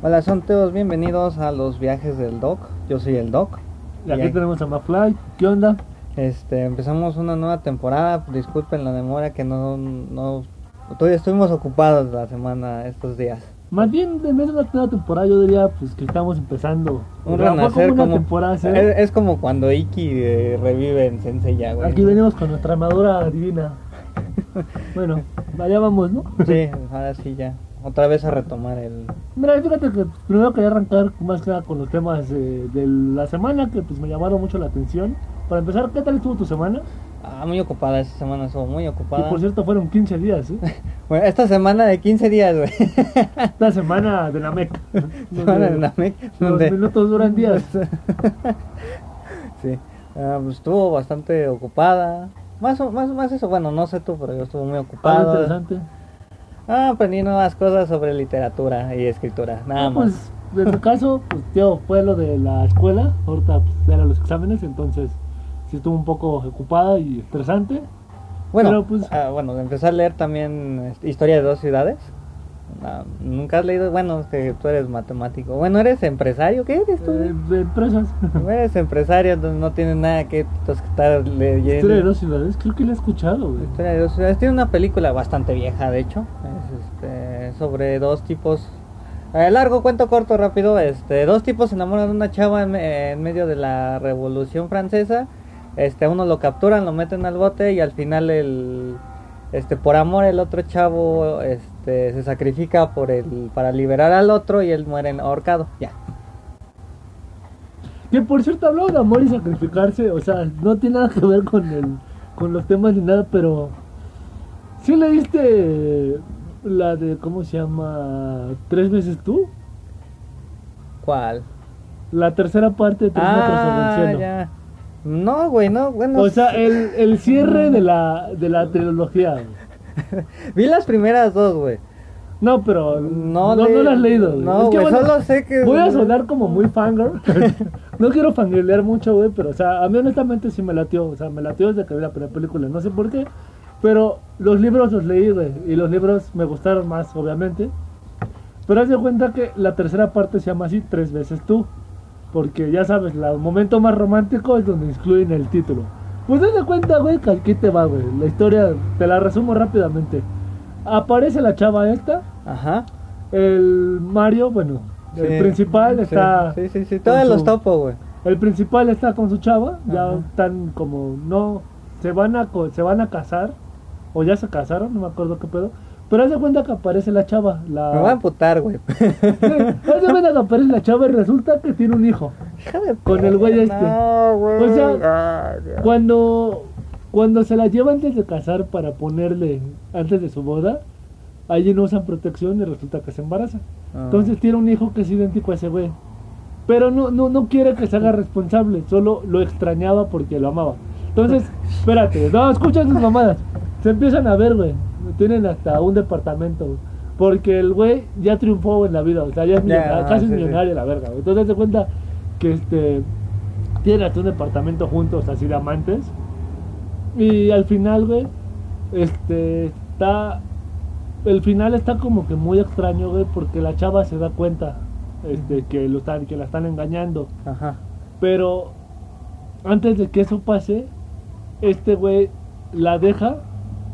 Hola, son todos bienvenidos a los viajes del Doc. Yo soy el Doc. Y aquí tenemos a Mafly. ¿Qué onda? Este, empezamos una nueva temporada. Disculpen la demora que no, no todavía estuvimos ocupados la semana estos días. Más bien, de una nueva temporada, yo diría pues que estamos empezando. Un renacer como, temporada, es, como cuando Iki eh, revive en Sensei ya, Aquí venimos con nuestra armadura divina. bueno, allá vamos, ¿no? sí, ahora sí ya otra vez a retomar el... Mira, fíjate que primero quería arrancar más que nada con los temas de la semana que pues me llamaron mucho la atención. Para empezar, ¿qué tal estuvo tu semana? Ah, muy ocupada esa semana, estuvo muy ocupada. Y por cierto, fueron 15 días, ¿eh? bueno, esta semana de 15 días, güey. esta semana de la MEC. Semana de la MEC. Los minutos duran días. sí, ah, pues estuvo bastante ocupada. Más, más, más eso, bueno, no sé tú, pero yo estuve muy ocupado. Ah, interesante. Ah, aprendí nuevas cosas sobre literatura y escritura, nada ah, más. Pues, en tu caso, pues, tío, fue lo de la escuela, ahorita pues, eran los exámenes, entonces sí estuvo un poco ocupada y estresante. Bueno, pues, ah, bueno, empecé a leer también este, Historia de dos ciudades. Ah, Nunca has leído, bueno, que tú eres matemático. Bueno, ¿eres empresario? ¿Qué eres tú? Eh, de empresas. eres empresario, entonces no tienes nada que estar leyendo. Historia de dos ciudades, creo que la he escuchado. Historia de dos ciudades. Tiene una película bastante vieja, de hecho. Es este, sobre dos tipos. Eh, largo, cuento corto, rápido. Este, dos tipos se enamoran de una chava en, en medio de la Revolución Francesa. Este, uno lo capturan, lo meten al bote y al final el este por amor el otro chavo este se sacrifica por el para liberar al otro y él muere ahorcado ya que por cierto habló de amor y sacrificarse o sea no tiene nada que ver con el con los temas ni nada pero sí leíste la de cómo se llama tres veces tú cuál la tercera parte de tres ah, ya. No, güey, no, bueno. O sea, el, el cierre de la, de la trilogía. Vi las primeras dos, güey. No, pero no, no, no las has leído. No, güey, solo sé que... Voy a sonar como muy fangirl. no quiero fangirlear mucho, güey, pero, o sea, a mí honestamente sí me latió. O sea, me latió desde que vi la primera película. No sé por qué, pero los libros los leí, güey. Y los libros me gustaron más, obviamente. Pero haz de cuenta que la tercera parte se llama así, Tres veces tú. Porque ya sabes, el momento más romántico es donde incluyen el título. Pues de cuenta, güey, que aquí te va, güey. La historia, te la resumo rápidamente. Aparece la chava esta. Ajá. El Mario, bueno, el principal está. Sí, sí, sí, todos los topo, güey. El principal está con su chava. Ya están como, no, se van a, se van a casar. O ya se casaron, no me acuerdo qué pedo. Pero haz de cuenta que aparece la chava. La... Me voy a amputar, güey. haz de cuenta que aparece la chava y resulta que tiene un hijo. Con el güey este. O sea, cuando, cuando se la lleva antes de casar para ponerle antes de su boda, allí no usan protección y resulta que se embaraza. Ah. Entonces tiene un hijo que es idéntico a ese güey. Pero no, no, no quiere que se haga responsable, solo lo extrañaba porque lo amaba. Entonces, espérate, no, escucha sus mamadas. Se empiezan a ver, güey tienen hasta un departamento, Porque el güey ya triunfó en la vida, o sea, ya es casi millonario la verga, Entonces se cuenta que este tienen hasta un departamento juntos, así de amantes. Y al final, güey, este está. El final está como que muy extraño, güey, porque la chava se da cuenta este, que, lo están, que la están engañando. Ajá. Pero antes de que eso pase, este güey la deja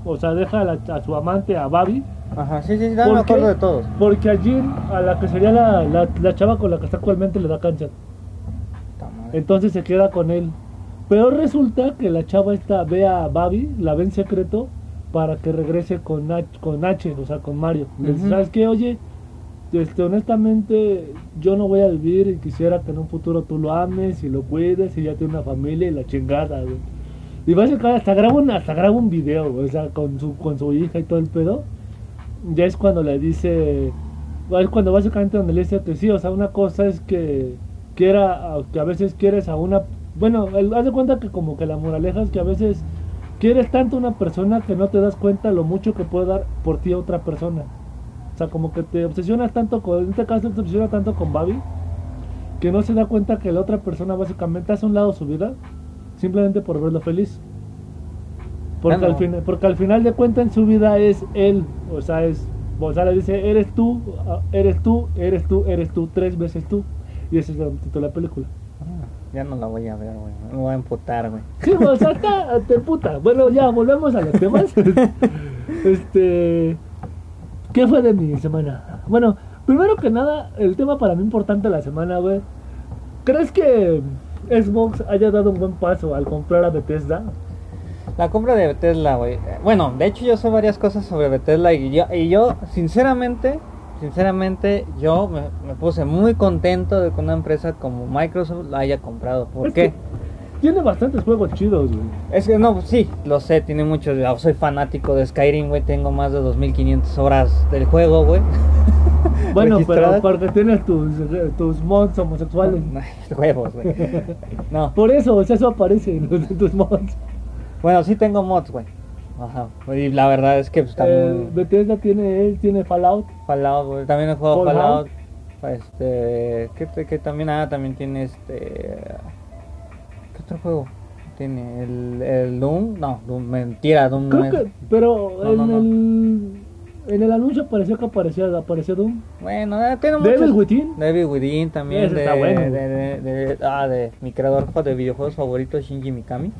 o sea, deja a, su amante, a Babi. Ajá, sí, sí, sí, me acuerdo de todos. Porque a Jean, a la que sería la, la, chava con la que está actualmente, le da cáncer. Entonces se queda con él. Pero resulta que la chava esta ve a Babi, la ve en secreto, para que regrese con H, con H o sea, con Mario. Le dice, ¿sabes qué? Oye, este, honestamente, yo no voy a vivir y quisiera que en un futuro tú lo ames y lo cuides y ya tiene una familia y la chingada, güey. Y básicamente hasta graba un, hasta graba un video, o sea, con su, con su hija y todo el pedo. Ya es cuando le dice, es cuando básicamente donde le dice que sí, o sea, una cosa es que quiera, que a veces quieres a una, bueno, haz de cuenta que como que la moraleja es que a veces quieres tanto a una persona que no te das cuenta lo mucho que puede dar por ti a otra persona. O sea, como que te obsesionas tanto con, en este caso te obsesiona tanto con Babi, que no se da cuenta que la otra persona básicamente hace un lado su vida simplemente por verlo feliz. Porque, al, final, porque al final de cuentas en su vida es él, o sea, es Gonzalo dice, eres tú, ah, eres tú, eres tú, eres tú, tres veces tú. Y ese es el título de la película. Ah, ya no la voy a ver, güey. Me voy a emputar, güey. Sí, o sea, está- te puta. Bueno, ya, volvemos a los temas. este. ¿Qué fue de mi semana? Bueno, primero que nada, el tema para mí importante de la semana, güey. ¿Crees que Xbox haya dado un buen paso al comprar a Bethesda? La compra de Bethesda, güey. Bueno, de hecho yo sé varias cosas sobre Bethesda y yo, y yo sinceramente, sinceramente, yo me, me puse muy contento de que una empresa como Microsoft la haya comprado. ¿Por Es qué? que Tiene bastantes juegos chidos, güey. Es que no, sí, lo sé, tiene muchos. yo Soy fanático de Skyrim, güey. Tengo más de 2500 horas del juego, güey. Bueno, pero porque tienes tus, tus mods homosexuales. Huevos, güey. No, Por eso, o sea, eso aparece en tus mods. bueno, sí tengo mods, güey. Ajá. Y la verdad es que pues, Eh, también. Bethesda tiene, él tiene Fallout. Fallout, güey. También he jugado Fallout. Fallout. Este. ¿qué, te- qué también? Ah, también tiene este. ¿Qué otro juego? Tiene el, el Doom. No, Doom, mentira, Doom no Creo es. que, pero No, en no, no. el en el anuncio parecía que aparecía, aparecía Doom. Bueno, eh, tiene Devil muchos. Within. Devil Within también. Ese De, está bueno. de, de- de- ah, de mi creador de videojuegos favorito, Shinji Mikami.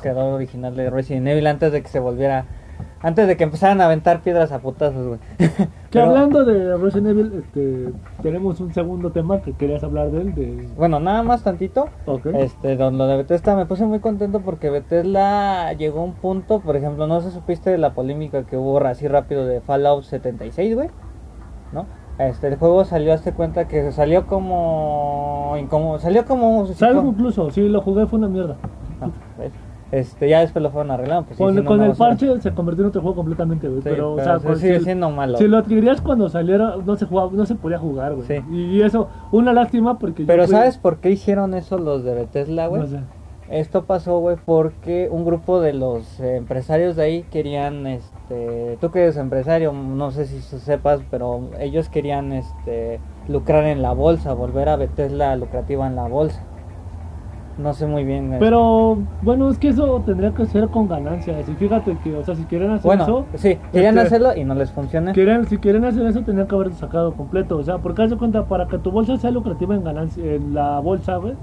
Creador original de Resident Evil antes de que se volviera. Antes de que empezaran a aventar piedras a putazos, güey. Que Pero- hablando de Resident Evil, este, tenemos un segundo tema que querías hablar de él. De... Bueno, nada más tantito. Ok. Este, don- lo de Bethesda me puse muy contento porque Bethesda llegó a un punto, por ejemplo, no si supiste de la polémica que hubo así rápido de Fallout 76, güey, ¿no? Este, el juego salió, hazte cuenta que salió como, como salió como, Salvo incluso, sí, lo jugué, fue una mierda. Ah, ¿ves? Este, ya después lo fueron arreglando, pues, con con el parche se convirtió en otro juego completamente, güey. Sí, pero, o sea, sigue si, siendo malo. si lo adquirías cuando saliera, no se jugaba, no se podía jugar, güey. Sí. Y eso, una lástima porque Pero ¿sabes por qué hicieron eso los de Bethesda, güey? No sé. Esto pasó, güey, porque un grupo de los eh, empresarios de ahí querían, este, tú que eres empresario, no sé si sepas, pero ellos querían, este, lucrar en la bolsa, volver a Bethesda lucrativa en la bolsa. No sé muy bien. Pero bueno, es que eso tendría que ser con ganancias. Y fíjate que, o sea, si quieren hacer bueno, eso, sí, querían este, hacerlo y no les funciona. quieren, si quieren hacer eso, tendrían que haber sacado completo. O sea, porque haz de cuenta, para que tu bolsa sea lucrativa en ganancia, en la bolsa, güey,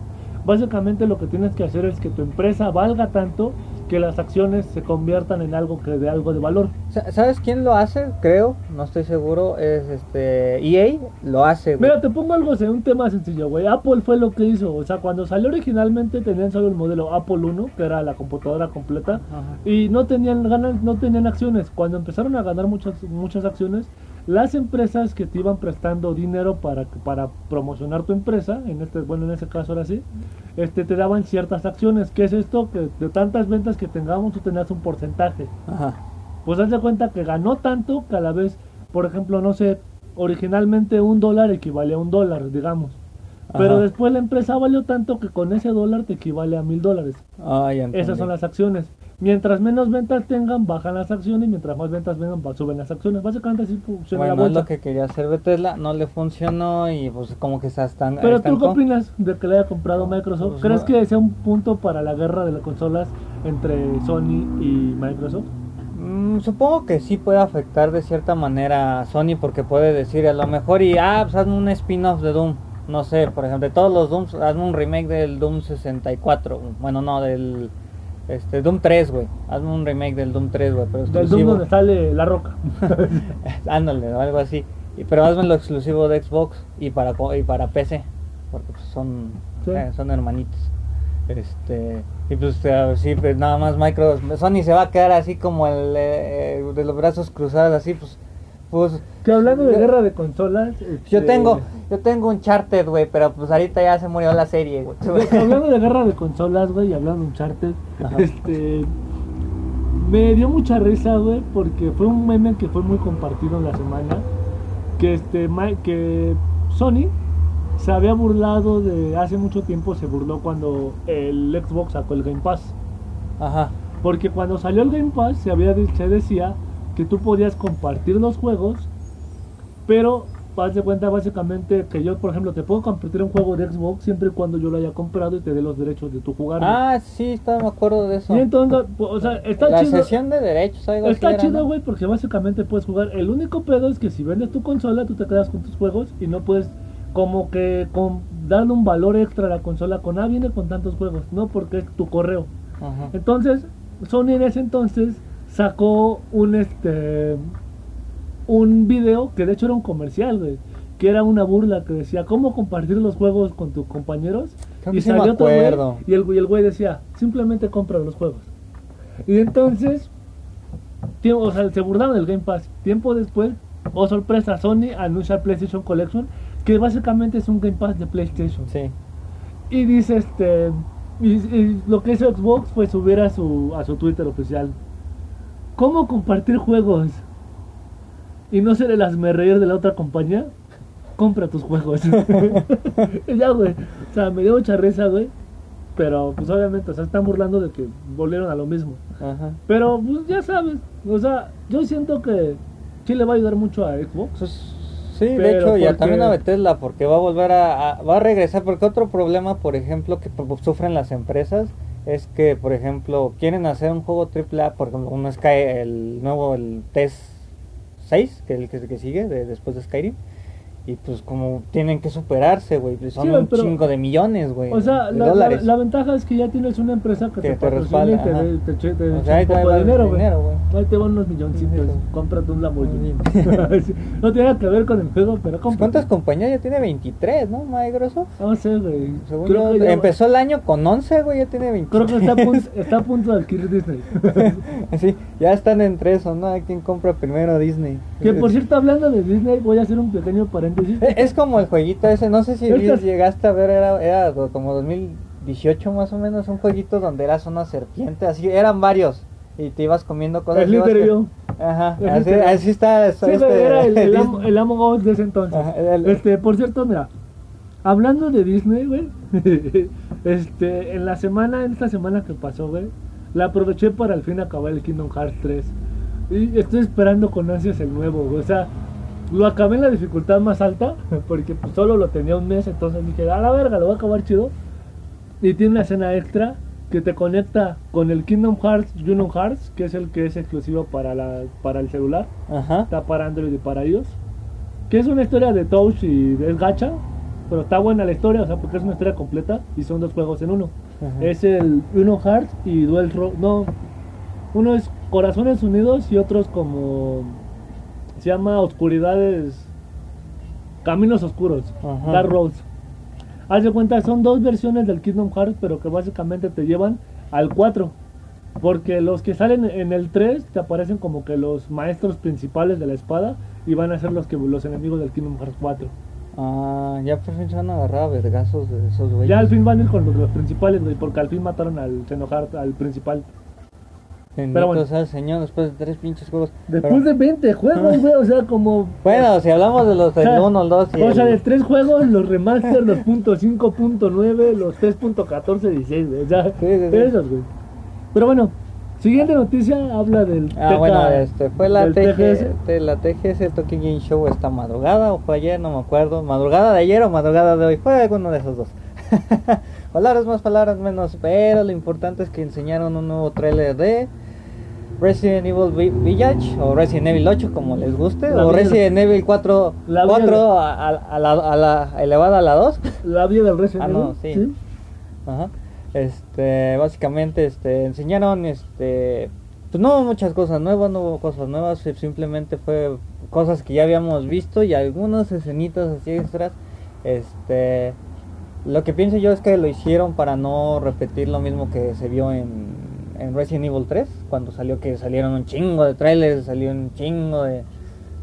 básicamente lo que tienes que hacer es que tu empresa valga tanto que las acciones se conviertan en algo que de algo de valor. Sa- ¿Sabes quién lo hace? Creo, no estoy seguro, es este EA lo hace, güey. Mira, te pongo algo, un tema sencillo, güey. Apple fue lo que hizo. O sea, cuando salió originalmente tenían solo el modelo Apple 1, que era la computadora completa. Ajá. y no tenían ganas, no tenían acciones. Cuando empezaron a ganar muchas muchas acciones, las empresas que te iban prestando dinero para para promocionar tu empresa, en este bueno en ese caso ahora sí, este te daban ciertas acciones. ¿Qué es esto? Que de tantas ventas que tengamos tú tenías un porcentaje. Ajá. Pues haz de cuenta que ganó tanto que a la vez, por ejemplo, no sé, originalmente un dólar equivale a un dólar, digamos. Pero Ajá. después la empresa valió tanto que con ese dólar te equivale a mil dólares. Ah. Esas son las acciones. Mientras menos ventas tengan, bajan las acciones. Y mientras más ventas vengan, suben las acciones. Básicamente así funciona Bueno, la es lo que quería hacer Bethesda, no le funcionó y pues como que se están Pero tú qué opinas de que le haya comprado Microsoft? Pues, ¿Crees que sea un punto para la guerra de las consolas entre Sony y Microsoft? Mm, supongo que sí puede afectar de cierta manera a Sony porque puede decir a lo mejor y ah, pues hazme un spin-off de Doom. No sé, por ejemplo, de todos los Dooms, hazme un remake del Doom 64. Bueno, no, del este Doom 3, güey. Hazme un remake del Doom 3, güey, pero Del Doom exclusivo. donde sale la roca. Ándale, o algo así. Pero hazme lo exclusivo de Xbox y para y para PC, porque pues, son Sí. eh, son hermanitos. Este, y pues eh, sí, pues nada más Microsoft, Sony se va a quedar así como el eh, de los brazos cruzados así, pues pues que hablando de yo- guerra de consolas. Yo este, tengo yo tengo un charter, güey, pero pues ahorita ya se murió la serie, güey. hablando de guerra de consolas, güey, y hablando de Uncharted, Ajá. este. Me dio mucha risa, güey, porque fue un meme que fue muy compartido en la semana. Que este que Sony se había burlado de hace mucho tiempo, se burló cuando el Xbox sacó el Game Pass. Ajá. Porque cuando salió el Game Pass se, había, se decía que tú podías compartir los juegos, pero haz de cuenta básicamente que yo, por ejemplo, te puedo compartir un juego de Xbox siempre y cuando yo lo haya comprado y te dé los derechos de tu jugar. Ah, sí, está, me acuerdo de eso. Y entonces, pues, o sea, está La chido. sesión de derechos, algo Está chido, ¿no? güey, porque básicamente puedes jugar. El único pedo es que si vendes tu consola, tú te quedas con tus juegos y no puedes como que con, darle un valor extra a la consola con, ah, viene con tantos juegos, no, porque es tu correo. Ajá. Entonces, Sony en ese entonces sacó un este un video que de hecho era un comercial, güey, que era una burla que decía cómo compartir los juegos con tus compañeros Creo sí me otro güey, y el, y el güey decía, simplemente compra los juegos. Y entonces tiempo, o sea, se burlaron del Game Pass. Tiempo después, oh sorpresa, Sony anuncia el PlayStation Collection, que básicamente es un Game Pass de PlayStation. Sí. Y dice este. Y, y lo que hizo Xbox fue subir a su, a su Twitter oficial. ¿Cómo compartir juegos? Y no ser el hazme reír de la otra compañía. Compra tus juegos. Y ya, güey. O sea, me dio mucha risa, güey. Pero, pues obviamente, o sea, están burlando de que volvieron a lo mismo. Ajá. Pero, pues ya sabes. O sea, yo siento que sí le va a ayudar mucho a Xbox. Pues, sí, de hecho, porque- también a Bethesda, porque va a volver a, a- va a regresar, porque otro problema, por ejemplo, que p- sufren las empresas, es que, por ejemplo, quieren hacer un juego AAA, por ejemplo, uno Sky, el nuevo, el TES 6, que es el que sigue de- después de Skyrim, y pues como tienen que superarse, güey, pues son Sí, un pero- chingo de millones, güey, O sea, la, la, la ventaja es que ya tienes una empresa que, Que te, te y respalda, te, te, te O sea, ahí un poco de dinero, güey. Ahí te van unos milloncitos. Sí. Cómprate un Lamborghini. No tiene nada que ver con el juego, pero Pues, cómprate. ¿Cuántas compañías ya tiene 23, no, Microsoft? No sé, güey. Empezó el año con 11, güey, ya tiene 23. Creo que está a punto, está a punto de adquirir Disney. Sí, ya están entre eso, ¿no? ¿Quién compra primero Disney? que por cierto, hablando de Disney, voy a hacer un pequeño paréntesis. Es como el jueguito ese, no sé si Estas- llegaste a ver, era, era como 2018 más o menos, un jueguito donde eras una serpiente, así, eran varios, y te ibas comiendo cosas. El líder que- yo. Ajá, El así, líder. así está. Sí, este, era el, amo, el Us de ese entonces. Ajá, el- Este, por cierto, mira, hablando de Disney, güey, este, en la semana, en esta semana que pasó, güey, la aproveché para al fin acabar el Kingdom Hearts 3. Y estoy esperando con ansias el nuevo, güey, o sea, lo acabé en la dificultad más alta, porque pues, solo lo tenía un mes, entonces dije, a la verga, lo voy a acabar chido. Y tiene una escena extra que te conecta con el Kingdom Hearts Union Hearts, que es el que es exclusivo para, la, para el celular Ajá. está para Android y para iOS. Que es una historia de Touch y de gacha. Pero está buena la historia, o sea, porque es una historia completa y son dos juegos en uno. Ajá. Es el Uno Hearts y Duel Ro No, uno es Corazones Unidos y otros como. Se llama Oscuridades. Caminos Oscuros. Ajá. Dark Roads. Haz de cuenta, son dos versiones del Kingdom Hearts, pero que básicamente te llevan al 4. Porque los que salen en el 3 te aparecen como que los maestros principales de la espada y van a ser los que los enemigos del Kingdom Hearts 4. Ah, ya por fin se van a agarrar a vergazos de esos güeyes. Ya al fin van a ir con los, los principales, güey, porque al fin mataron al Xenoheart, al principal. Bendito pero bueno. sea el Señor, después de tres pinches juegos. Después Pero- de 20 juegos, güey, o sea, como... Bueno, si hablamos de los o sea, del 1, el 2 y O sea, de tres juegos, los remaster, los .5.9, los 3.1416, güey, o sea, Sí, sí, sí. esos, güey. Pero bueno, siguiente noticia habla del Ah, TK, bueno, este, fue la, TGS. de la TGS Tokyo Game Show esta madrugada, o fue ayer, no me acuerdo, madrugada de ayer o madrugada de hoy, fue alguno de esos dos. palabras más, palabras menos, pero lo importante es que enseñaron un nuevo trailer de Resident Evil Vi- Village, o Resident Evil 8, como les guste, La o vida- Resident Evil 4, La vida 4 a, a- a la, a la elevada a la 2. La vida del Resident Ah, no, Evil, sí. Ajá. Este, básicamente, este, enseñaron, este, pues no hubo muchas cosas nuevas, no hubo cosas nuevas, si- simplemente fue cosas que ya habíamos visto y algunas escenitas así extras, este, lo que pienso yo es que lo hicieron para no repetir lo mismo que se vio en, en Resident Evil 3, cuando salió que salieron un chingo de trailers, salió un chingo de,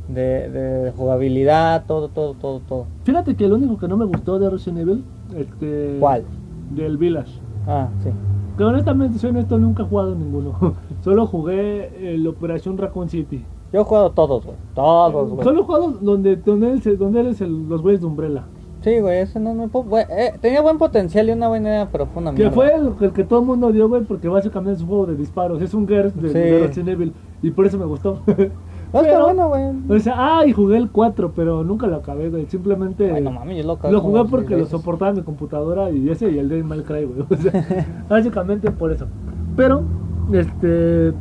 de, de jugabilidad, todo, todo, todo, todo. Fíjate que lo único que no me gustó de Resident Evil, este... ¿Cuál? Del Village. Ah, sí. Que honestamente, soy honesto, nunca he jugado ninguno. Solo jugué el Operación Raccoon City. Yo he jugado todos, güey. Todos, güey. Solo he jugado donde, donde eres, donde eres el- los güeyes de Umbrella. Sí, güey, ese no me... pu- güey, eh, tenía buen potencial y una buena idea, pero fue una Que fue el, el que todo el mundo dio, güey, porque básicamente es un juego de disparos. Es un GERS de, Sí. de Resident Evil. Y por eso me gustó. No, está bueno, güey. O sea, ah, y jugué el 4, pero nunca lo acabé, güey. Simplemente. Ay, no mames, yo lo acabé Lo jugué porque lo soportaba mi computadora y ese y el de Mal Cry, güey. O sea, básicamente por eso. Pero, este.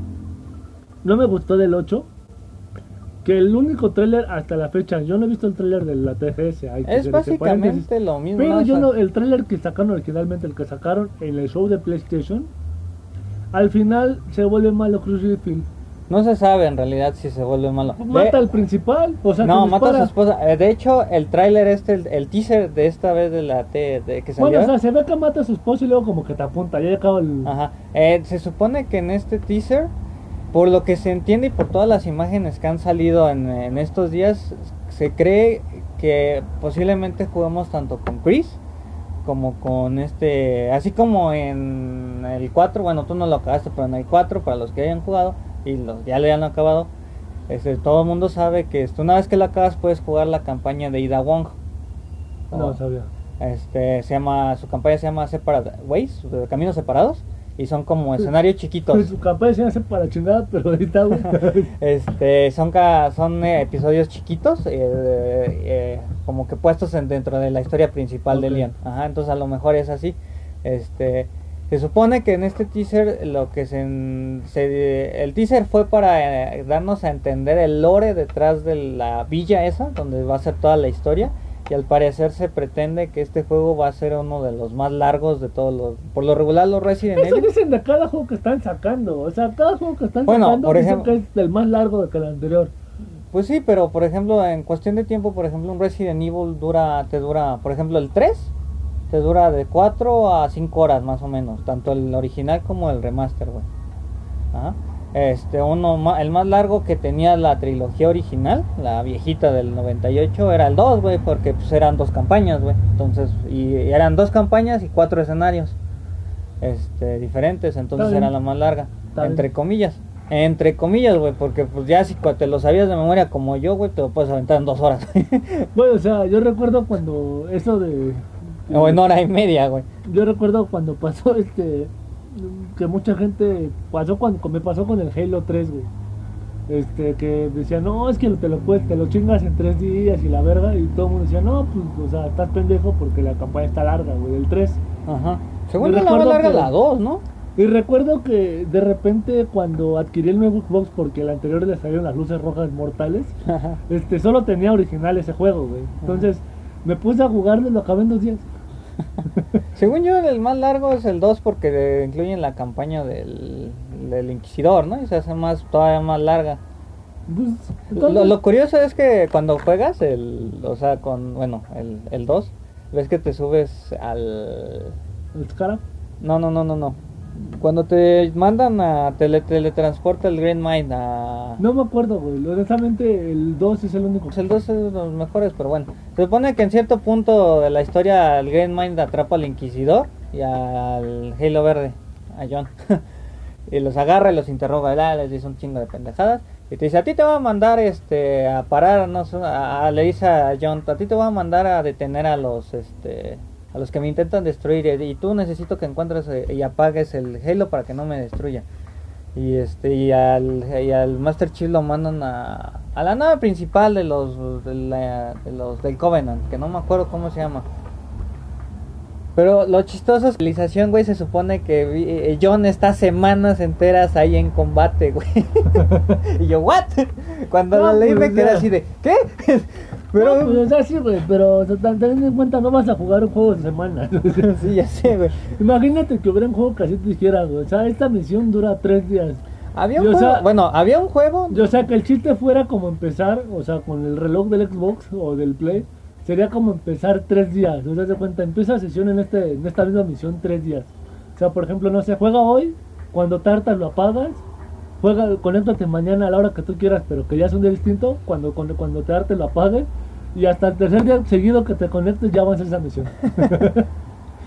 No me gustó del 8. Que el único tráiler hasta la fecha, yo no he visto el tráiler de la TGS. hay que Es básicamente lo mismo. Pero yo no, el tráiler que sacaron originalmente, el que sacaron en el show de PlayStation, al final se vuelve malo Cruz Redfield. no se sabe en realidad si se vuelve malo. Mata Ve- al principal, o sea, no, mata a su esposa. Eh, De hecho, el tráiler este, el, el teaser de esta vez de la T de que salió. Bueno, o sea, se ve que mata a su esposo y luego como que te apunta, ya acaba el... Ajá. Eh, se supone que en este teaser, por lo que se entiende y por todas las imágenes que han salido en, en estos días, se cree que posiblemente juguemos tanto con Chris como con este, así como en el 4, bueno, tú no lo acabaste, pero en el 4, para los que hayan jugado y los ya lo hayan acabado, este, todo el mundo sabe que una vez que lo acabas puedes jugar la campaña de Ida Wong. No sabía. este se llama su campaña se llama Separate Ways caminos separados y son como escenarios chiquitos Su campaña se hace para chingada, pero güey. este son ca- son eh, episodios chiquitos eh, eh, como que puestos en- dentro de la historia principal de. Leon ajá entonces a lo mejor es así este se supone que en este teaser lo que se- el teaser fue para eh, darnos a entender el lore detrás de la villa esa donde va a ser toda la historia y al parecer se pretende que este juego va a ser uno de los más largos de todos los por lo regular los Resident Eso Evil dicen de cada juego que están sacando. O sea, cada juego que están Bueno, sacando por dicen ejemplo- que es el más largo que el anterior. Pues sí, pero por ejemplo, en cuestión de tiempo, por ejemplo, un Resident Evil dura, te dura, por ejemplo, el 3, te dura de 4 a 5 horas más o menos, tanto el original como el remaster, güey. Ajá. Este, uno el más largo que tenía la trilogía original, la viejita del 98, era el 2, güey, porque pues eran dos campañas, güey. Entonces, y, y eran dos campañas y cuatro escenarios este diferentes, entonces era la más larga, entre comillas. Entre comillas, güey, porque pues ya si te lo sabías de memoria como yo, güey, te lo puedes aventar en dos horas. Bueno, o sea, yo recuerdo cuando eso de... o en hora y media, güey. Yo recuerdo cuando pasó este que mucha gente pasó cuando me pasó con el Halo 3, güey. Este que decía, "No, es que te lo puedes, te lo chingas en tres días y la verga" y todo el mundo decía, "No, pues, o sea, estás pendejo porque la campaña está larga, güey, el 3." Ajá. Según Yo la más larga que- la 2, ¿no? Y recuerdo que de repente cuando adquirí el nuevo Xbox porque el anterior le salieron las luces rojas mortales, este solo tenía original ese juego, güey. Entonces, me puse a jugarlo y lo acabé en dos días. Según yo, el más largo es el 2 porque incluyen la campaña del, del Inquisidor, ¿no? Y se hace más, todavía más larga. Pues, lo curioso es que cuando juegas el, o sea, con, bueno, el, el 2, ves que te subes al... ¿El Scarab? No, no, no, no, no. Cuando te mandan a tele, teletransporte el Green Mind a... No me acuerdo, güey. Honestamente, el 2 es el único. Pues el 2 es de los mejores, pero bueno. Se supone que en cierto punto de la historia el Green Mind atrapa al Inquisidor y al Halo Verde, a John. y los agarra y los interroga, ah, les dice un chingo de pendejadas. Y te dice, a ti te va a mandar este a parar, no sé, a- a- le dice a John, a ti te va a mandar a detener a los este a los que me intentan destruir y y tú necesito que encuentres eh, y apagues el Halo para que no me destruya. Y este y al, y al Master Chief lo mandan a, a la nave principal de los de, la- de los del Covenant, que no me acuerdo cómo se llama. Pero lo chistoso es que la realización, güey, se supone que eh, John está semanas enteras ahí en combate, güey. y yo, ¿what? Cuando No, lo leí pues, me quedé así de, ¿qué? Pero, Pero, pues, o sea, sí, güey, pero o sea, teniendo en cuenta, no vas a jugar un juego de semana. sí, ya sé, güey. Imagínate que hubiera un juego que así te dijera, güey. O sea, esta misión dura tres días. Había un juego, sea- bueno, había un juego Y, O sea, que el chiste fuera como empezar, o sea, con el reloj del Xbox o del Play, sería como empezar tres días. O sea, de cuenta, empieza sesión en, este, en esta misma misión tres días. O sea, por ejemplo, no sé, juega hoy, cuando tartas lo apagas, juega, conéctate mañana a la hora que tú quieras, pero que ya es un día distinto, cuando, cuando, cuando te arte lo apagues, y hasta el tercer día seguido que te conectes ya avanza esa misión.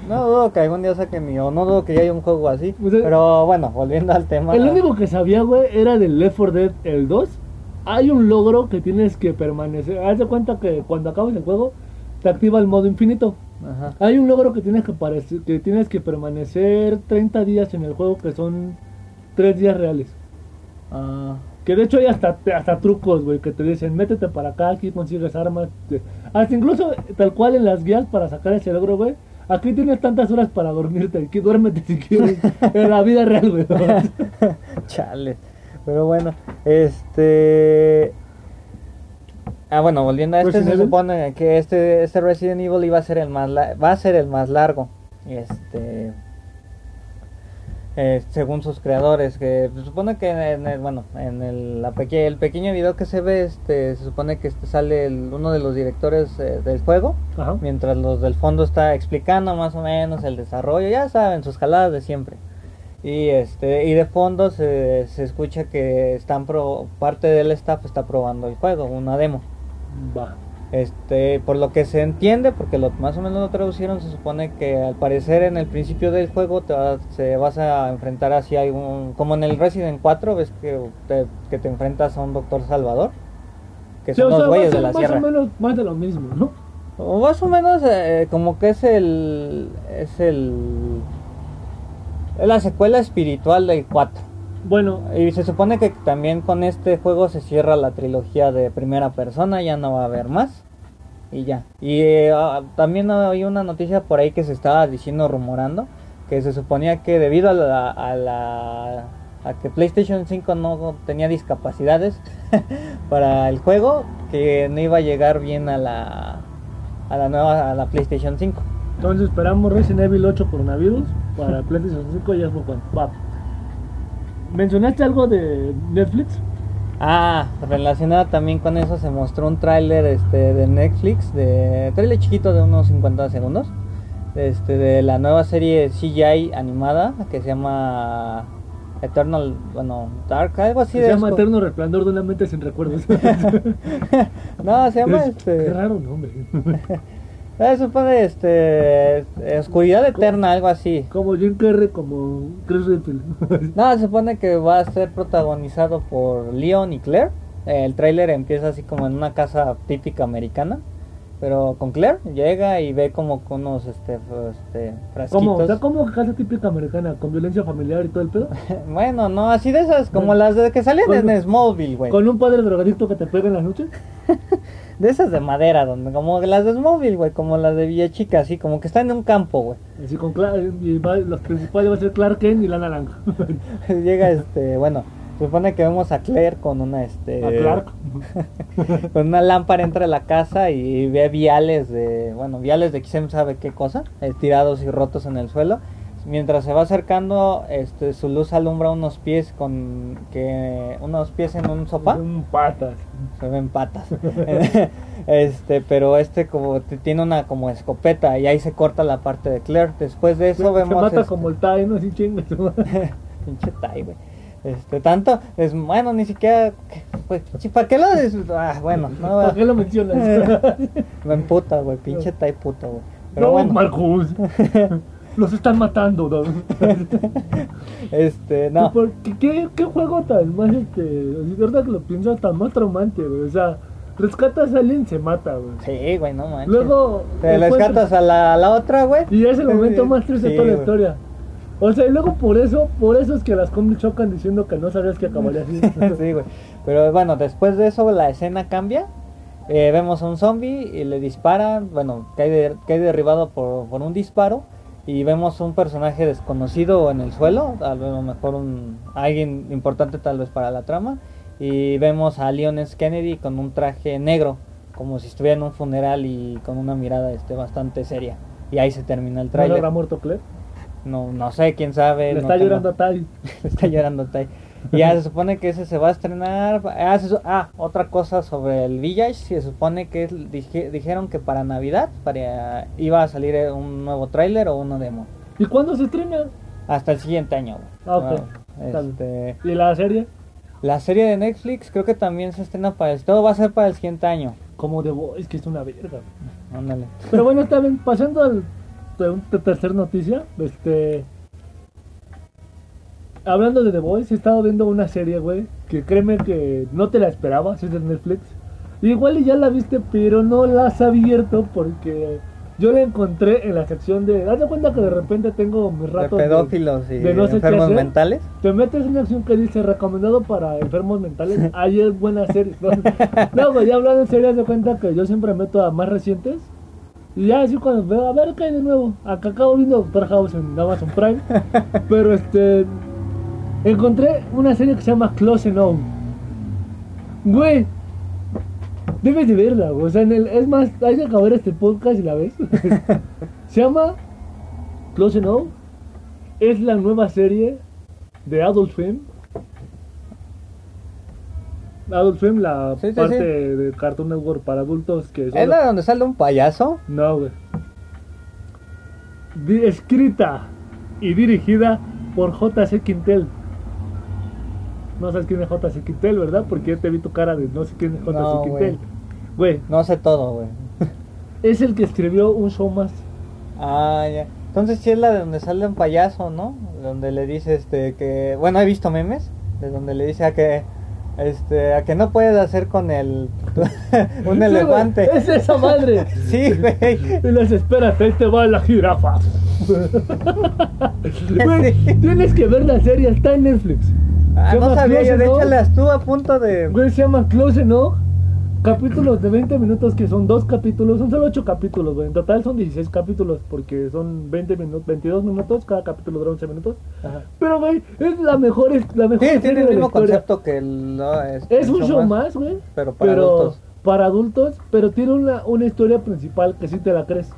No dudo que algún día saquen mío, no dudo que ya haya un juego así. Pero bueno, volviendo al tema. El único que sabía, güey, era del Left 4 Dead el 2. Hay un logro que tienes que permanecer. Haz de cuenta que cuando acabas el juego, te activa el modo infinito. Ajá. Hay un logro que tienes que, que tienes que permanecer 30 días en el juego, que son 3 días reales. Ah, Que de hecho hay hasta, hasta trucos, güey, que te dicen, métete para acá, aquí consigues armas. Hasta incluso, tal cual en las guías para sacar el cerebro, güey. Aquí tienes tantas horas para dormirte, aquí duérmete si quieres. en la vida real, güey. Chale. Pero bueno, este... Ah, bueno, volviendo a este, se supone que este, este Resident Evil iba a ser el más va a ser el más largo. Este eh, según sus creadores, que se supone que en el, bueno, en el, la el pequeño video que se ve, este, se supone que este sale uno de los directores eh, del juego, mientras los del fondo está explicando más o menos el desarrollo, ya saben, sus jaladas de siempre. Y este y de fondo se, se escucha que están pro, parte del staff está probando el juego, una demo. Va. Este, por lo que se entiende, porque lo, más o menos lo traducieron, se supone que al parecer en el principio del juego te vas, se vas a enfrentar así un, como en el Resident 4, ves que te, que te enfrentas a un Doctor Salvador, que son los güeyes de la más o menos más de lo mismo, ¿no? O más o menos eh, como que es el es el es la secuela espiritual del 4. Bueno, y se supone que también con este juego se cierra la trilogía de primera persona, ya no va a haber más. Y ya. Y eh, ah, también hay una noticia por ahí que se estaba diciendo, rumorando, que se suponía que debido a la, a que PlayStation 5 no tenía discapacidades para el juego, que no iba a llegar bien a la a la nueva a la PlayStation 5. Entonces esperamos Resident Evil 8 coronavirus para PlayStation 5 y fue cuando ¿Mencionaste algo de Netflix? Ah, relacionado también con eso se mostró un tráiler este de Netflix, de tráiler chiquito de unos 50 segundos, este de la nueva serie CGI animada que se llama Eternal, bueno, Dark, algo así. Se llama Eterno Resplandor de una mente sin recuerdos. no, se llama este. Qué raro nombre. Se supone este oscuridad eterna, algo así. Como Jim Carrey, como Chris Redfield. no, se supone que va a ser protagonizado por Leon y Claire. El tráiler empieza así como en una casa típica americana. Pero con Claire llega y ve como con unos este, este frasquitos. ¿Cómo? O como casa típica americana, con violencia familiar y todo el pedo. bueno, no, así de esas, como las de que salen en Smallville, güey. ¿Con un padre drogadicto que te pega en las noches? de esas de madera, donde como las de Smallville, güey, como las de Villa Chica, así como que están en un campo, güey. Así con y los principales va a ser Clark Kent y la naranja. Llega este, bueno, se supone que vemos a Claire con una este a Clark con una lámpara entre la casa y ve viales de, bueno, viales de quién sabe qué cosa, tirados y rotos en el suelo mientras se va acercando, este, su luz alumbra unos pies con que unos pies en un sofá. Son patas. Se ven patas. este, pero este como tiene una como escopeta y ahí se corta la parte de Claire. Después de eso vemos. Se mata este como el Tai, no así chingas. Pinche Tai, güey. Este, tanto, es bueno, ni siquiera, pues, ¿para qué lo Ah, bueno, no, ¿Para qué lo mencionas? Me emputa, güey, pinche Tai puta, güey. Pero no, bueno. Marcus. Los están matando. este, no. ¿Qué, qué, juego tan más, este, de verdad que lo piensas, tan más traumante, güey? O sea, rescatas a alguien, se mata, güey. Sí, güey, no manches. Luego. Te rescatas a la, la otra, güey. Y es el momento más triste de toda la historia. O sea, y luego por eso, por eso es que las cómics chocan diciendo que no sabías que acabaría así. sí, güey. Pero bueno, después de eso la escena cambia. Eh, vemos a un zombie y le disparan, bueno, cae, cae derribado por, por un disparo y vemos un personaje desconocido en el suelo, a lo mejor un alguien importante tal vez para la trama, y vemos a Leon S. Kennedy con un traje negro, como si estuviera en un funeral y con una mirada este bastante seria. Y ahí se termina el trailer. ¿No habrá muerto Claire? No, no sé, quién sabe. Le está llorando a Tai. Le está llorando a Tai. Ya se supone que ese se va a estrenar. Ah, ah otra cosa sobre el Village. Se supone que dijeron que para Navidad para, iba a salir un nuevo tráiler o uno demo. ¿Y cuándo se estrena? Hasta el siguiente año. Ah, este, ¿Y la serie? La serie de Netflix creo que también se estrena para el... Todo va a ser para el siguiente año. Como de Voice, que es una verga. Ándale. Pero bueno, está bien. Pasando al tercer noticia. Este hablando de The Voice, he estado viendo una serie, güey, que créeme que no te la esperabas, es de Netflix. Igual ya la viste, pero no la has abierto porque yo la encontré en la sección de. Haz de cuenta que de repente tengo mis De ratos. pedófilos y de no enfermos hacer. mentales. Te metes en una acción que dice recomendado para enfermos mentales. Ahí es buena serie. No, no, güey, ya hablando en serio, haz de cuenta que yo siempre meto a más recientes. Y ya así cuando veo, a ver qué hay de nuevo. Acá acabo viendo Doctor House en Amazon Prime. pero este. Encontré una serie que se llama Close Enough. Güey. Debes de verla, güey. O sea, en el, es más, hay que acabar este podcast y la ves. se llama Close Enough. Es la nueva serie de Adult Swim. Adult Swim, la Sí, sí, parte sí. de Cartoon Network para adultos que ¿Es solo- la donde sale un payaso? No, güey. Escrita y dirigida por J.C. Quintel. No sabes quién es J.C. Quintel, ¿verdad? Porque yo te vi tu cara de no sé quién es J.C. No, Quintel. Güey, No sé todo, güey. es el que escribió un show más. Ah, ya. Entonces sí es la de donde sale un payaso, ¿no? Donde le dice este que bueno, he visto memes de donde le dice a que este a que no puedes hacer con el un Sí, elefante. es esa madre. Sí, güey. Y les espérate, ahí te va la jirafa. Sí. tienes que ver la serie, está en Netflix. Ah, no sabía Close yo, de Enough. hecho la estuve a punto de Güey, se llama Close Enough. Capítulos de 20 minutos, que son dos capítulos, son solo 8 capítulos, güey. En total son 16 capítulos, porque son 20 minutos, 22 minutos, cada capítulo dura 11 minutos. Ajá. Pero, güey, es la mejor, es la mejor Sí, tiene el mismo historia. concepto que el no, este, Es un show más, güey. pero para adultos. Para adultos, pero tiene una, una historia principal que sí te la crees.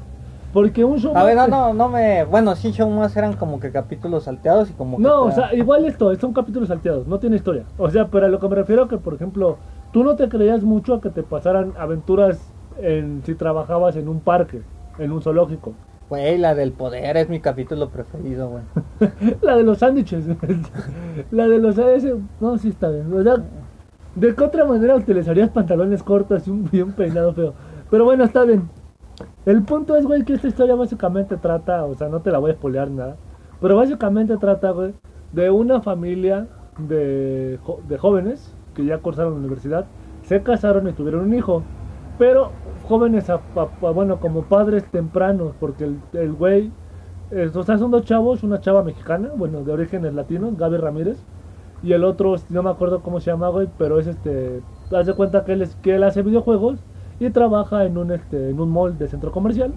Porque un show A ver, no, no, no me. Bueno, sí, show más eran como que capítulos salteados y como que. No, o sea, igual esto, son capítulos salteados, no tiene historia. O sea, pero a lo que me refiero que, por ejemplo, tú no te creías mucho a que te pasaran aventuras en, si trabajabas en un parque, en un zoológico. Güey, la del poder es mi capítulo preferido, güey. La de los sándwiches. la de los... Ese, no, sí está bien. O sea, ¿de qué otra manera utilizarías pantalones cortos y un, y un peinado feo? Pero bueno, está bien. El punto es, güey, que esta historia básicamente trata, o sea, no te la voy a spoilear nada, pero básicamente trata, güey, de una familia de, de jóvenes que ya cursaron la universidad, se casaron y tuvieron un hijo, pero jóvenes, a- bueno, como padres tempranos, porque el, el güey, o sea, son dos chavos, una chava mexicana, bueno, de orígenes latinos, Gaby Ramírez, y el otro, no me acuerdo cómo se llama, güey, pero es este, haz de cuenta que él, es, que él hace videojuegos y trabaja en un, este, en un mall de centro comercial,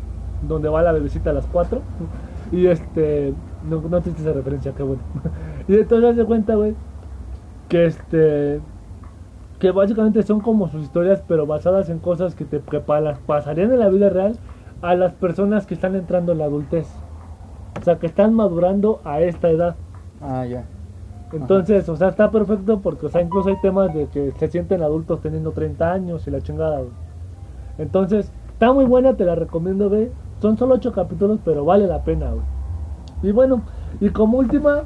donde va la bebecita a las 4, y este, no, no te esa referencia, qué bueno. y entonces haz de cuenta, güey, que este, que básicamente son como sus historias, pero basadas en cosas que te las pasarían en la vida real a las personas que están entrando en la adultez. O sea, que están madurando a esta edad. Ah, ya. Entonces, o sea, está perfecto porque, o sea, incluso hay temas de que se sienten adultos teniendo 30 años y la chingada, güey. Entonces, está muy buena, te la recomiendo, güey. Son solo 8 capítulos, pero vale la pena, güey. Y bueno, y como última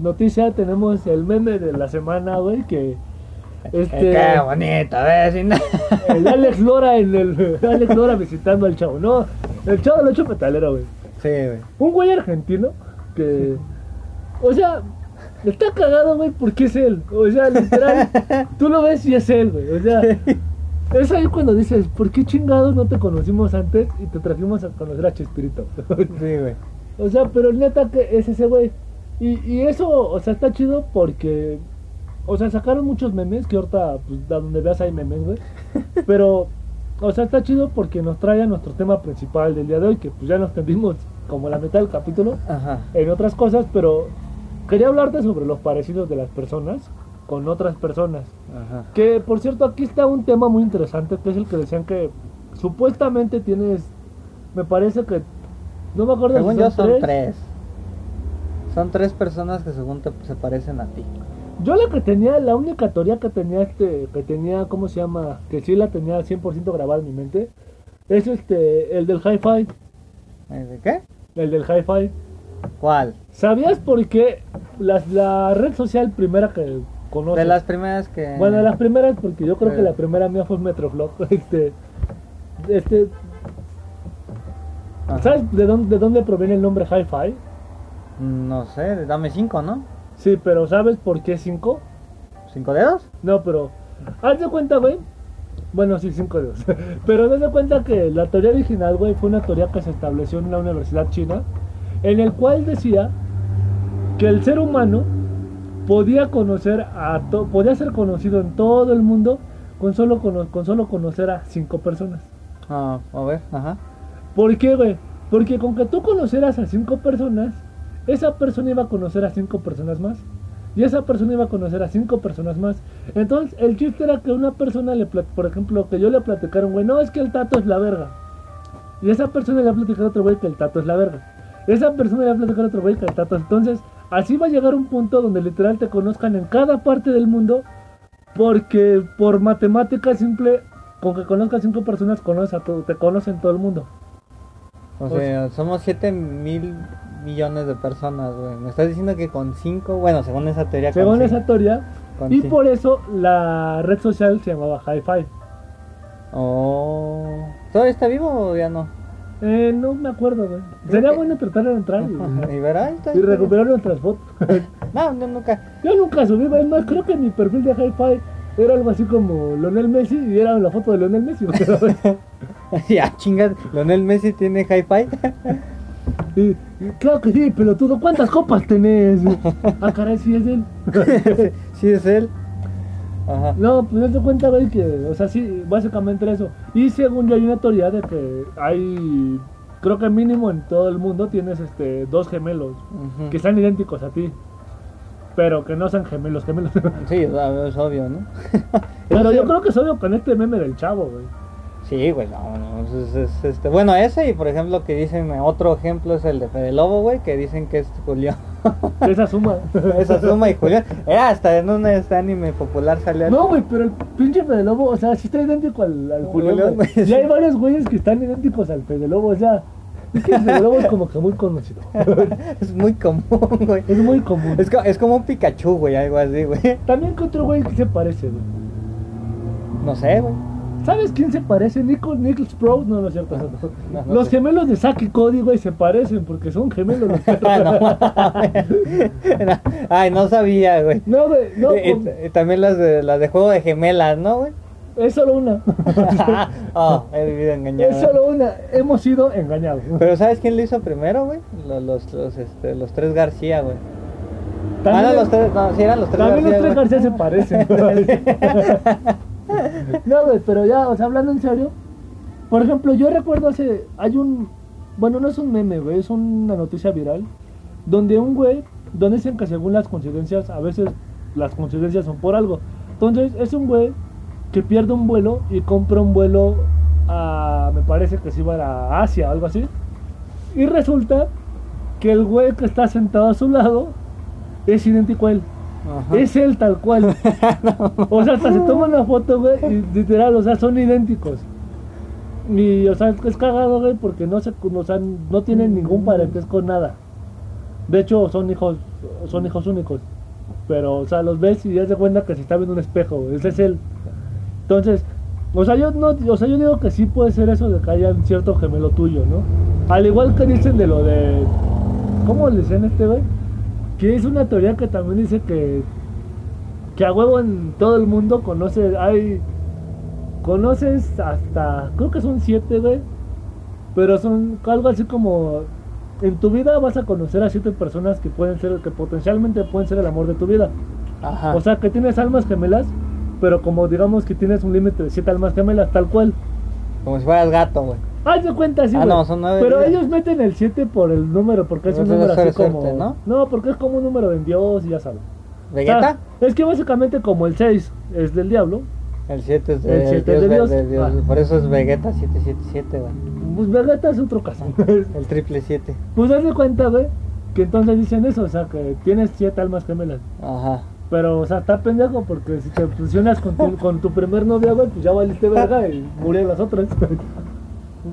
noticia tenemos el meme de la semana, güey, que este Qué bonito, ¿ves? El Alex Lora en el Alex Lora visitando al chavo, no, el chavo del ocho metalero, güey. Sí, güey. Un güey argentino que o sea, está cagado, güey, porque es él. O sea, literal, tú lo ves y es él, güey. O sea, es ahí cuando dices, ¿por qué chingados no te conocimos antes y te trajimos a conocer a Chespirito? Sí, güey. O sea, pero neta que es ese güey. Y, y eso, o sea, está chido porque, o sea, sacaron muchos memes, que ahorita, pues, a donde veas hay memes, güey. Pero, o sea, está chido porque nos trae a nuestro tema principal del día de hoy, que pues ya nos tendimos como la mitad del capítulo Ajá. en otras cosas, pero quería hablarte sobre los parecidos de las personas con otras personas. Ajá. Que, por cierto, aquí está un tema muy interesante, que es el que decían que supuestamente tienes, me parece que, no me acuerdo Según si yo son tres. Son tres personas que según te, se parecen a ti. Yo la que tenía, la única teoría que tenía este, que tenía, ¿cómo se llama? Que sí la tenía 100% grabada en mi mente, es este, el del hi-fi, ¿Eh, ¿De qué? el del hi-fi. ¿Cuál? ¿Sabías por qué las- la red social primera que conoces? De las primeras que. Bueno, de las primeras, porque yo creo que la primera mía fue Metroflop, este, este, Ajá. ¿sabes de dónde, de dónde proviene el nombre hi-fi? No sé, dame cinco, ¿no? Sí, pero ¿sabes por qué 5? ¿Cinco dedos? No, pero haz de cuenta, güey, Bueno, sí, cinco dedos. Pero no se cuenta que la teoría original, güey, fue una teoría que se estableció en la Universidad China, en el cual decía que el ser humano podía conocer a to podía ser conocido en todo el mundo con solo, con solo conocer a cinco personas. Ah, a ver, ajá. ¿Por qué, güey? Porque con que tú conoceras a cinco personas, esa persona iba a conocer a cinco personas más. Y esa persona iba a conocer a cinco personas más. Entonces, el chiste era que una persona le, por ejemplo, que yo le platicaron, güey, no, es que el tato es la verga. Y esa persona le va a platicar a otro güey que el tato es la verga. Esa persona le va a platicar a otro güey que el tato. Entonces, así va a llegar un punto donde literal te conozcan en cada parte del mundo. Porque por matemática simple, con que conozcas cinco personas, conoces a todo, te conocen todo el mundo. O sea, somos 7 mil millones de personas, güey. Me estás diciendo que con 5, bueno, según esa teoría. Según esa teoría. Y por eso la red social se llamaba Hi-Fi. Oh. ¿Todavía está vivo o ya no? Eh, no me acuerdo, güey. Sería bueno tratar de entrar y, y, verá, y recuperar nuestras fotos. no, no, nunca. Yo nunca subí, es más, creo que mi perfil de Hi-Fi era algo así como Lionel Messi y era la foto de Lionel Messi. ya, chingas, Lionel Messi tiene hi-fi. y, claro que sí, pelotudo, ¿cuántas copas tenés? ah, caray, sí es él. sí es él. Ajá. No, pues no te cuenta, güey, que, o sea, sí, básicamente eso. Y según yo hay una teoría de que hay, creo que mínimo en todo el mundo tienes este dos gemelos que están idénticos a ti. Pero que no sean gemelos, gemelos. Sí, es obvio, ¿no? Pero yo creo que es obvio con este meme del chavo, güey. Sí, güey, no, no, es, este, bueno, ese y por ejemplo que dicen, otro ejemplo es el de Fede Lobo, güey, que dicen que es Julián. Esa suma. Esa suma y Julián. Eh, hasta en un este anime popular sale No, güey, pero el pinche Fede Lobo, o sea, sí está idéntico al, al Julián. Y hay varios güeyes que están idénticos al Fede Lobo, o sea, es que el lobo es como que muy conocido. es muy común, güey. Es muy común. Es, es como un Pikachu, güey, algo así, güey. También que otro güey que se parece, güey. No sé, güey. ¿Sabes quién se parece? Nico, Nichols Sprout, no, no es cierto. los gemelos de Saki y Cody, güey, se parecen porque son gemelos. Ay, no sabía, güey. No, güey, no. Y, también las de, las de juego de gemelas, ¿no, güey? Es solo una. oh, he vivido engañado. Es solo una. Hemos sido engañados. Pero ¿sabes quién lo hizo primero, güey? Los, los, los, este, los tres García, güey. Ah, no, los tres, no, sí eran los tres También los tres García se parecen. no, güey, pero ya, o sea, hablando en serio. Por ejemplo, yo recuerdo hace. Hay un. Bueno, no es un meme, güey, es una noticia viral. Donde un güey. Donde dicen que según las coincidencias, a veces las coincidencias son por algo. Entonces, es un güey que pierde un vuelo y compra un vuelo a, me parece que se iba a Asia algo así. Y resulta que el güey que está sentado a su lado es idéntico a él. Es él tal cual. O sea, hasta se toma una foto, güey, y literal, o sea, son idénticos. Y, o sea, es cagado, güey, porque no se, o sea, no tienen ningún parentesco, nada. De hecho, son hijos, son hijos únicos. Pero, o sea, los ves y ya se cuenta que se está viendo un espejo, ese es él. Entonces, o sea, yo no, o sea, yo digo que sí puede ser eso de que haya un cierto gemelo tuyo, ¿no? Al igual que dicen de lo de ¿cómo le dicen este güey? Que es una teoría que también dice que que a huevo en todo el mundo conoce, hay conoces hasta creo que son siete, güey. Pero son algo así como en tu vida vas a conocer a siete personas que pueden ser que potencialmente pueden ser el amor de tu vida. Ajá. O sea, que tienes almas gemelas pero como digamos que tienes un límite de 7 almas gemelas, tal cual. Como si fueras gato, güey. Haz de cuenta, sí, ah, no, son nueve Pero ellos meten el 7 por el número, porque es un número así como. ¿no? ¿no? porque es como un número de Dios y ya sabes. ¿Vegeta? es que básicamente como el 6 es del diablo. El 7 es, de, el de Dios. De Dios. Ah. Por eso es Vegeta 777, güey. Pues Vegeta es otro caso. el triple 7. Pues haz de cuenta, güey, que entonces dicen eso, o sea, que tienes 7 almas gemelas. Ajá. Pero, o sea, está pendejo porque si te fusionas con tu, con tu primer novia, güey, pues ya valiste verga y murieron las otras.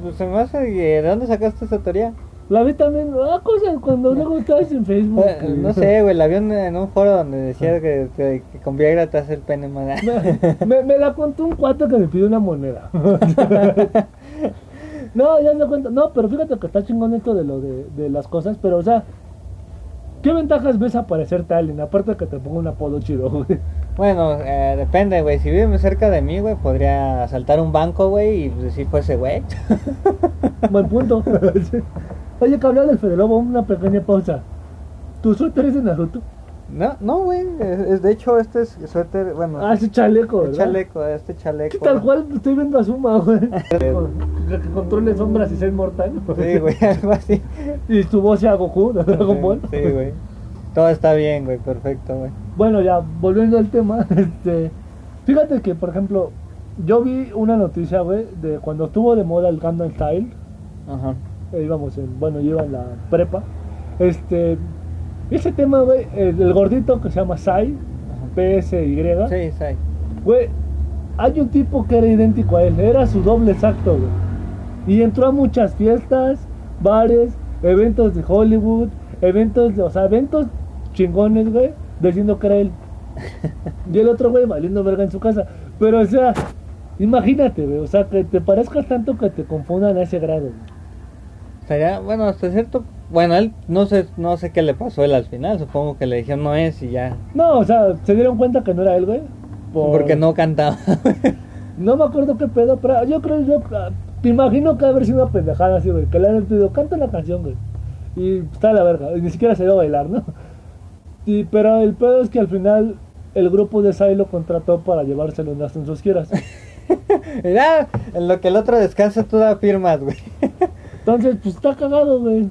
Pues se me hace, ¿de dónde sacaste esa teoría? La vi también, ah, cosas cuando luego estabas en Facebook. No sé, güey, la vi en un foro donde decía que, que, con Viagra te hace el pene más. Me, me, la contó un cuate que me pidió una moneda. no, ya no cuento. No, pero fíjate que está chingón esto de lo de, de las cosas, pero o sea, ¿Qué ventajas ves a parecerte a alguien? Aparte que te ponga un apodo chido, güey. Bueno, eh, depende, güey. Si vive cerca de mí, güey, podría asaltar un banco, güey, y decir, pues ese güey. Buen punto. Oye, que hablar del Fede Lobo, una pequeña pausa. ¿Tu suéter es de Naruto? No, no, güey. Es, de hecho, este es suéter, bueno. Ah, ese chaleco, ¿verdad? chaleco, este chaleco. ¿Qué tal cual? Estoy viendo a Suma, güey. que controle sombras y ser mortal. Sí, güey, algo así. Y su voz sea Goku de Dragon Ball. Sí, güey. Todo está bien, güey, perfecto, güey. Bueno, ya, volviendo al tema, este... Fíjate que, por ejemplo, yo vi una noticia, güey, de cuando estuvo de moda el Gundam Style. Ajá. Eh, íbamos en, bueno, yo iba en la prepa. Este, ese tema, güey, el, gordito que se llama Sai, PSY. Sí, Sai. Güey, hay un tipo que era idéntico a él, era su doble exacto, güey. Y entró a muchas fiestas, bares, eventos de Hollywood, eventos, de, o sea, eventos chingones, güey, diciendo que era él. y el otro, güey, valiendo verga en su casa. Pero, o sea, imagínate, güey, o sea, que te parezcas tanto que te confundan a ese grado, Bueno, hasta cierto bueno, él no sé, no sé qué le pasó él al final, supongo que le dijeron no es y ya. No, o sea, se dieron cuenta que no era él, güey. Porque no cantaba. no me acuerdo qué pedo, pero yo creo, yo te imagino que haber sido una pendejada así, güey, que le han pedido, canta la canción, güey. Y está la verga, y ni siquiera se dio a bailar, ¿no? Y, pero el pedo es que al final el grupo de Sai lo contrató para llevárselo en sus quieras. Mira, en lo que el otro descansa tú da firmas, güey. Entonces, pues está cagado, güey.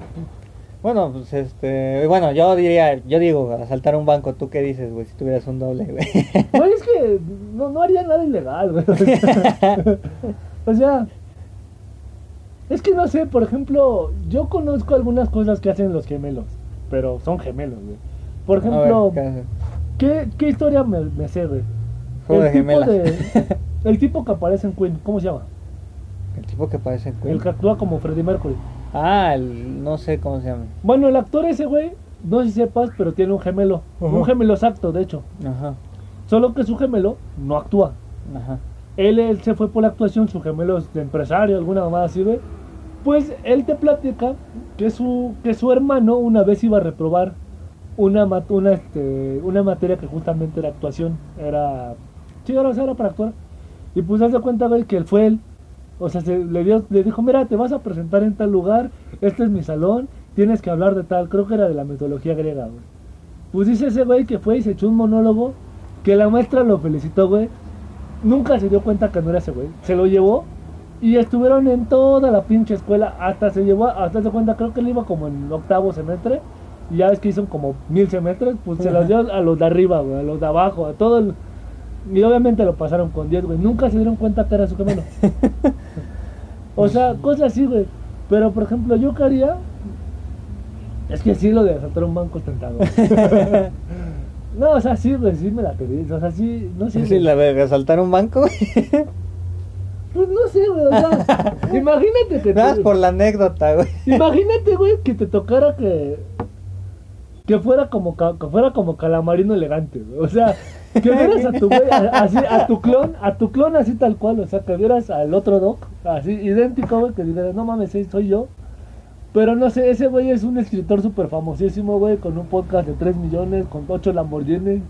Bueno, pues este, bueno, yo diría, yo digo, asaltar un banco, ¿tú qué dices, güey? Si tuvieras un doble, güey. Güey, es que no, no haría nada ilegal, güey. O sea, es que no sé, por ejemplo, yo conozco algunas cosas que hacen los gemelos, pero son gemelos, güey. Por ejemplo, ¿qué, ¿qué, historia me, me sé, güey? el de tipo de, El tipo que aparece en Queen, ¿cómo se llama? El tipo que aparece en Queen. El que actúa como Freddie Mercury. Ah, el, no sé cómo se llama. Bueno, el actor ese, güey, no sé si sepas, pero tiene un gemelo. Un gemelo exacto, de hecho. Ajá. Solo que su gemelo no actúa. Ajá. Él, él se fue por la actuación, su gemelo es de empresario, alguna mamada así, güey. Pues él te platica que su, que su hermano una vez iba a reprobar una, una, este, una materia que justamente era actuación. Era. Sí, era, era para actuar. Y pues hace cuenta, güey, que él fue él o sea, se, le, dio, le dijo, mira, te vas a presentar en tal lugar, este es mi salón, tienes que hablar de tal, creo que era de la mitología griega, güey. Pues dice ese güey que fue y se echó un monólogo, que la maestra lo felicitó, güey. Nunca se dio cuenta que no era ese güey. Se lo llevó y estuvieron en toda la pinche escuela, hasta se llevó, hasta se cuenta, creo que él iba como en octavo semestre, y ya ves que hizo como mil semestres, pues se los dio a los de arriba, güey, a los de abajo, a todo el y obviamente lo pasaron con 10, güey. Nunca se dieron cuenta que era su camino. o sea, cosas así, güey. Pero, por ejemplo, yo qué haría... Es que sí lo de asaltar un banco es tentador. no, o sea, sí, güey, sí me la pedí. O sea, sí, no sé. Sí, la de asaltar un banco, Pues no sé, güey, o sea, imagínate que... Nada, por la anécdota, güey. Imagínate, güey, que te tocara que... Que fuera como, que fuera como calamarino elegante, güey. O sea, que vieras a tu güey, así, a tu clon, a tu clon así tal cual, o sea, que vieras al otro doc, así, idéntico, güey, que digas, no mames, soy yo. Pero no sé, ese güey es un escritor súper famosísimo, güey, con un podcast de 3 millones, con 8 Lamborghini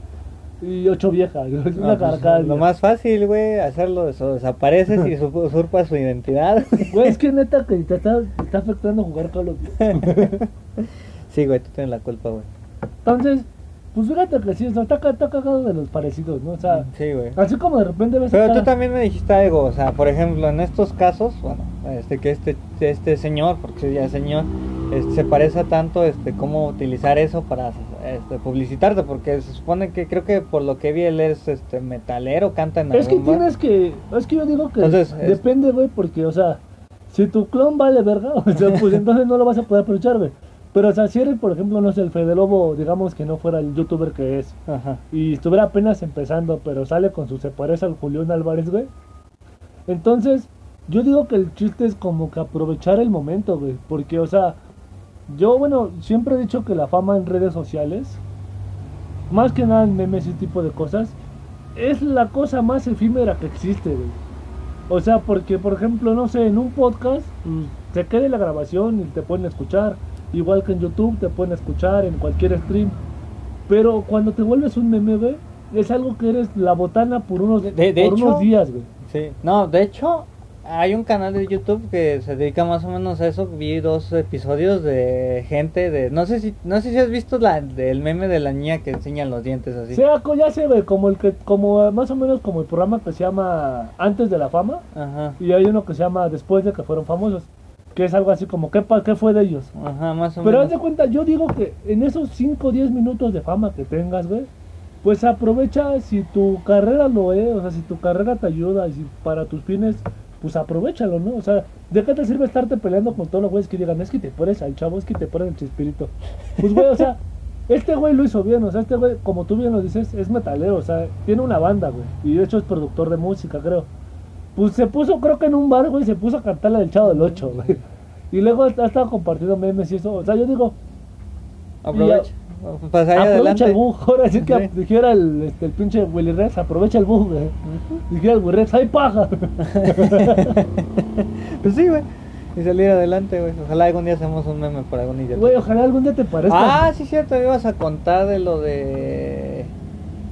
y 8 viejas. Es una pues, Lo más fácil, güey, hacerlo, eso, desapareces y usurpas su identidad. Güey, es que neta que te está, te está afectando jugar Call of Sí, güey, tú tienes la culpa, güey. Entonces, pues fíjate que sí, está, está cagado de los parecidos, ¿no? O sea, sí, güey. Así como de repente ves. Pero tú también me dijiste algo, o sea, por ejemplo, en estos casos, bueno, este que este este señor, porque ya señor, este, se parece tanto, este, cómo utilizar eso para este, publicitarte, porque se supone que creo que por lo que vi él es este metalero, canta en Es que tienes que, es que yo digo que depende, güey, porque, o sea, si tu clon vale verga, o sea, pues entonces no lo vas a poder aprovechar, güey. Pero o sea, si eres, por ejemplo, no sé, el Fede Lobo, digamos que no fuera el youtuber que es, Ajá. y estuviera apenas empezando, pero sale con su se parece al Julián Álvarez, güey. Entonces, yo digo que el chiste es como que aprovechar el momento, güey. Porque, o sea, yo, bueno, siempre he dicho que la fama en redes sociales, más que nada en memes y tipo de cosas, es la cosa más efímera que existe, güey. O sea, porque, por ejemplo, no sé, en un podcast, pues, se quede la grabación y te pueden escuchar Igual que en YouTube te pueden escuchar en cualquier stream. Pero cuando te vuelves un meme, es algo que eres la botana por unos, De- de por hecho- unos días, güey. Sí. No, de hecho, hay un canal de YouTube que se dedica más o menos a eso. Vi dos episodios de gente de. No sé si no sé si has visto la del meme de la niña que enseñan los dientes así. Co- ya se ve como el que, como más o menos como el programa que se llama Antes de la Fama. Ajá. Y hay uno que se llama Después de que fueron famosos. Que es algo así como, ¿qué, qué fue de ellos? Ajá, más o Pero haz de cuenta, yo digo que en esos 5 o 10 minutos de fama que tengas, güey, pues aprovecha si tu carrera lo es, o sea, si tu carrera te ayuda y si para tus fines, pues aprovechalo, ¿no? O sea, ¿de qué te sirve estarte peleando con todos los güeyes que digan, es que te pones al chavo, es que te pones el chispirito? Pues, güey, o sea, este güey lo hizo bien, o sea, este güey, como tú bien lo dices, es metalero, o sea, tiene una banda, güey, y de hecho es productor de música, creo. Pues se puso, creo que en un bar, güey, se puso a cantar la del Chavo del 8, güey. Y luego ha estado compartiendo memes y eso. O sea, yo digo, Aprovecha. Pasar aprovecha adelante. el bug. Ahora sí que Sí. dijera el, este, el pinche Willy Rex, aprovecha el bug, güey. Dijera el Willy Rex, ¡ay paja! Pues sí, güey. Y salir adelante, güey. Ojalá algún día hacemos un meme por algún idiota. Güey, ojalá algún día te parezca. Ah, sí, cierto, me ibas a contar de lo de.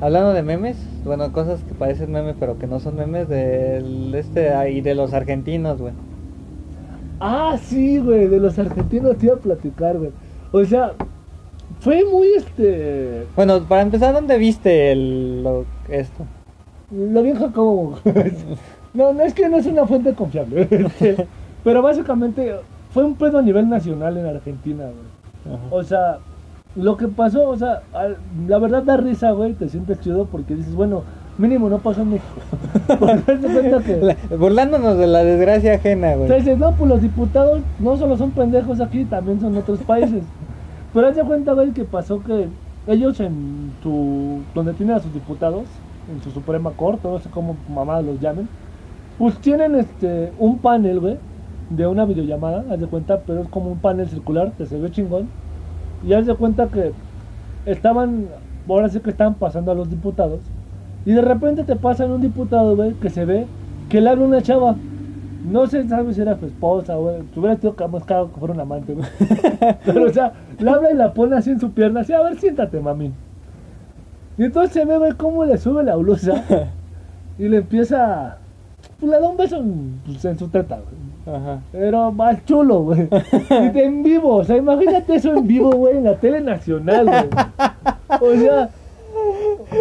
Hablando de memes, bueno, cosas que parecen memes pero que no son memes, del este y de los argentinos, güey. Ah, sí, güey, de los argentinos te iba a platicar, güey. O sea, fue muy este. Bueno, para empezar, ¿dónde viste el, lo, esto? Lo bien Jacobo. no, no es que no es una fuente confiable. este, Pero básicamente fue un pedo a nivel nacional en Argentina, güey. O sea, lo que pasó, o sea, la verdad da risa, güey, te sientes chido porque dices, bueno, mínimo no pasó en México. Que... Burlándonos de la desgracia ajena, güey. Entonces, no, pues los diputados no solo son pendejos aquí, también son otros países. Pero haz de cuenta, güey, que pasó que ellos en su... donde tienen a sus diputados, en su Suprema Corte, no sé cómo mamadas los llamen, pues tienen este un panel, güey, de una videollamada, haz de cuenta, pero es como un panel circular que se ve chingón. Y haz de cuenta que estaban, ahora sí que estaban pasando a los diputados. Y de repente te pasan un diputado, güey, que se ve que le habla una chava. No sé, sabes si era su esposa, güey. Te hubiera sido más caro que fuera un amante, güey. Pero, o sea, le habla y la pone así en su pierna, así, a ver, siéntate, mami. Y entonces se ve, güey, cómo le sube la blusa y le empieza. Pues le da un beso en, pues, en su teta, güey. Ajá. Pero más chulo, güey. En vivo, o sea, imagínate eso en vivo, güey, en la tele nacional, güey. O sea,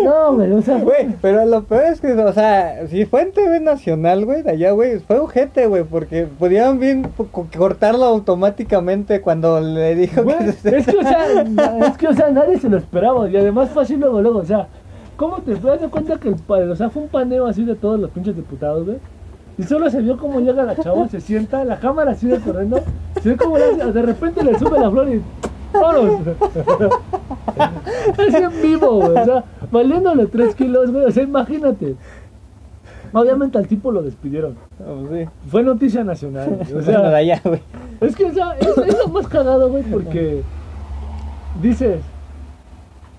no, güey, o sea, Güey, pero lo peor es que, o sea, si fue en TV nacional, güey, de allá, güey, fue ojete, güey, porque podían bien cortarlo automáticamente cuando le dijo Güey, que se... es que, o sea, es que, o sea, nadie se lo esperaba. Y además fue así luego, luego, o sea, ¿cómo te das cuenta que el o sea, fue un paneo así de todos los pinches diputados, güey? Y solo se vio cómo llega la chava, se sienta, la cámara sigue corriendo, se ve como le hace- de repente le sube la flor y ¡Vámonos! Así en vivo, güey, o sea, valiéndole 3 kilos, güey, o sea, imagínate. Obviamente al tipo lo despidieron. Oh, sí. Fue noticia nacional, o sea, allá, güey. es que, o sea, es, es lo más cagado, güey, porque dices,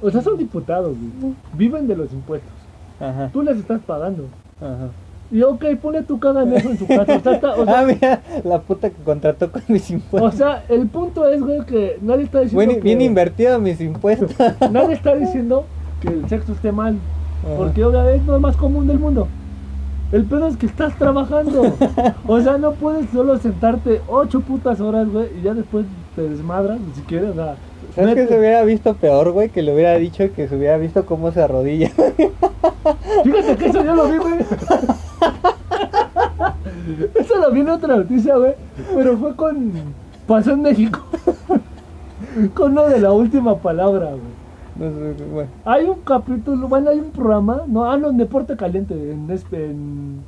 o sea, son diputados, güey, viven de los impuestos, Ajá, tú les estás pagando. ajá. Y ok, ponle tu caga en su casa. O sea, está- o sea, ah, mira, la puta que contrató con mis o impuestos. sea, el punto es, güey, que nadie está diciendo Bien, que, bien invertido mis impuestos. nadie está diciendo que el sexo esté mal, Ajá. porque obviamente es lo más común del mundo. El pedo es que estás trabajando. O sea, no puedes solo sentarte ocho putas horas, güey, y ya después te desmadras, ni siquiera, o sea. ¿Sabes que se hubiera visto peor, güey? Que le hubiera dicho que se hubiera visto cómo se arrodilla. Fíjate que eso yo lo vi, güey. Eso lo vi en otra noticia, güey. Pero fue con. Pasó en México. con lo de la última palabra, güey. No sé, bueno. Hay un capítulo, bueno, hay un programa. No, ah, no, en Deporte Caliente. En. Es, en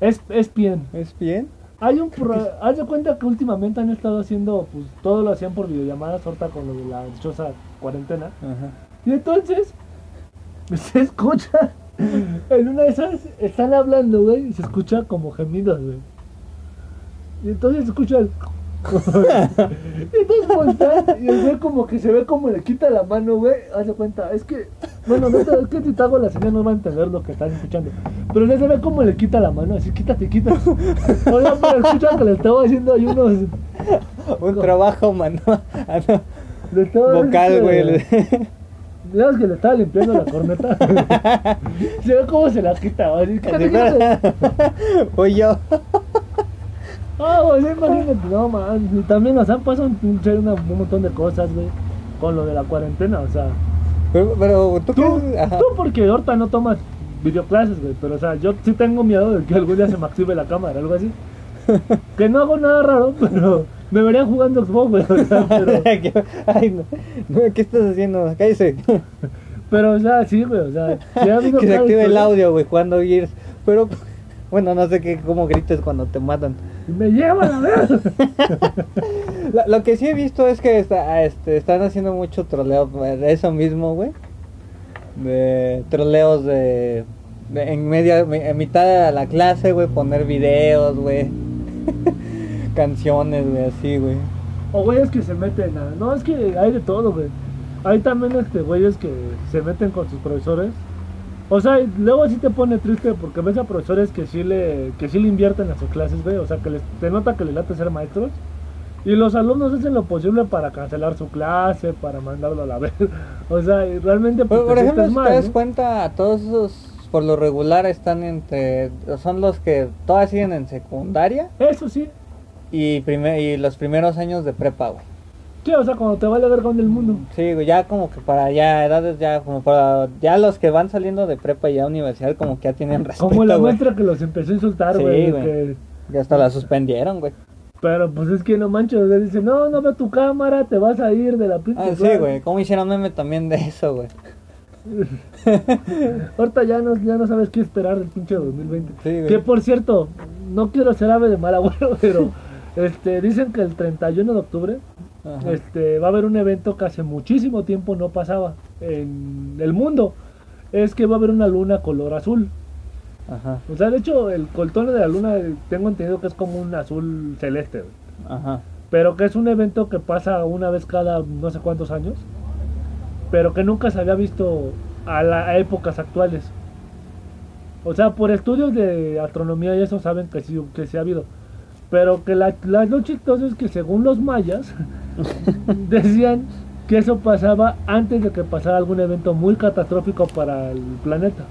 es, ESPN. ¿Es bien? Hay un pro- haz de cuenta que últimamente han estado haciendo, pues todo lo hacían por videollamadas, ahorita con lo de la dichosa cuarentena. Ajá. Y entonces se escucha, en una de esas están hablando, güey, y se escucha como gemidos, güey. Y entonces se escucha el... y entonces y el güey como que se ve como le quita la mano, güey. Haz de cuenta, es que, bueno, no te, es que si te hago la señal no van a entender lo que están escuchando. Pero ya se ve como le quita la mano, así quítate, quítate. O sea, pero escucha que le estaba haciendo ahí unos... Un trabajo, mano. Ah, no. Vocal, güey. ¿Sabes que le estaba limpiando la corneta? se ve cómo se la quita, güey. Fui yo. Ah, güey, imagínate, no, man. Y también, o sea, pasan un, un montón de cosas, güey, con lo de la cuarentena, o sea. Pero, pero ¿tú, tú, tú porque ahorita no tomas videoclases, güey, pero, o sea, yo sí tengo miedo de que algún día se me active la cámara, algo así. que no hago nada raro, pero me verían jugando Xbox, güey. pero... Ay, no. ¿Qué estás haciendo? Cállese. pero, o sea, sí, güey, o sea, que se active el audio, güey, jugando Gears. Pero, bueno, no sé qué, cómo grites cuando te matan. Me llevan a ver. lo, que sí he visto es que está, este, están haciendo mucho troleo de eso mismo, güey. De troleos de, de en media, en mitad de la clase, güey, poner videos, güey canciones, güey, así, güey. O güeyes que se meten a... No, es que hay de todo, güey. Hay también este güeyes que se meten con sus profesores. O sea, luego sí te pone triste porque ves a profesores que sí le, que sí le invierten a sus clases, güey. O sea, que les, te nota que les late ser maestros. Y los alumnos hacen lo posible para cancelar su clase, para mandarlo a la vez. o sea, realmente... Pues, por ejemplo, si te das cuenta, todos esos por lo regular están entre... Son los que todavía siguen en secundaria. Eso sí y, primer, y los primeros años de prepa, güey. Sí, o sea, cuando te vale ver con el mundo. Sí, güey, ya como que para ya edades ya como para ya los que van saliendo de prepa y ya universidad como que ya tienen respeto, Como la muestra que los empezó a insultar, güey. Sí, güey. Ya hasta la suspendieron, güey. Pero pues es que no manches, o dice, no, no ve tu cámara, te vas a ir de la pinche. Ah, sí, güey, ¿cómo hicieron meme también de eso, güey? Ahorita ya no, ya no sabes qué esperar del pinche 2020. Sí, güey. Que por cierto, no quiero ser ave de mal agüero, pero este, dicen que el 31 de octubre este, va a haber un evento que hace muchísimo tiempo no pasaba en el mundo. Es que va a haber una luna color azul. Ajá. O sea, de hecho, el coltón de la luna tengo entendido que es como un azul celeste. Ajá. Pero que es un evento que pasa una vez cada no sé cuántos años. Pero que nunca se había visto a, la, épocas actuales. O sea, por estudios de astronomía y eso saben que sí, que sí ha habido. Pero que la, la, lo chistoso es que según los mayas decían que eso pasaba antes de que pasara algún evento muy catastrófico para el planeta.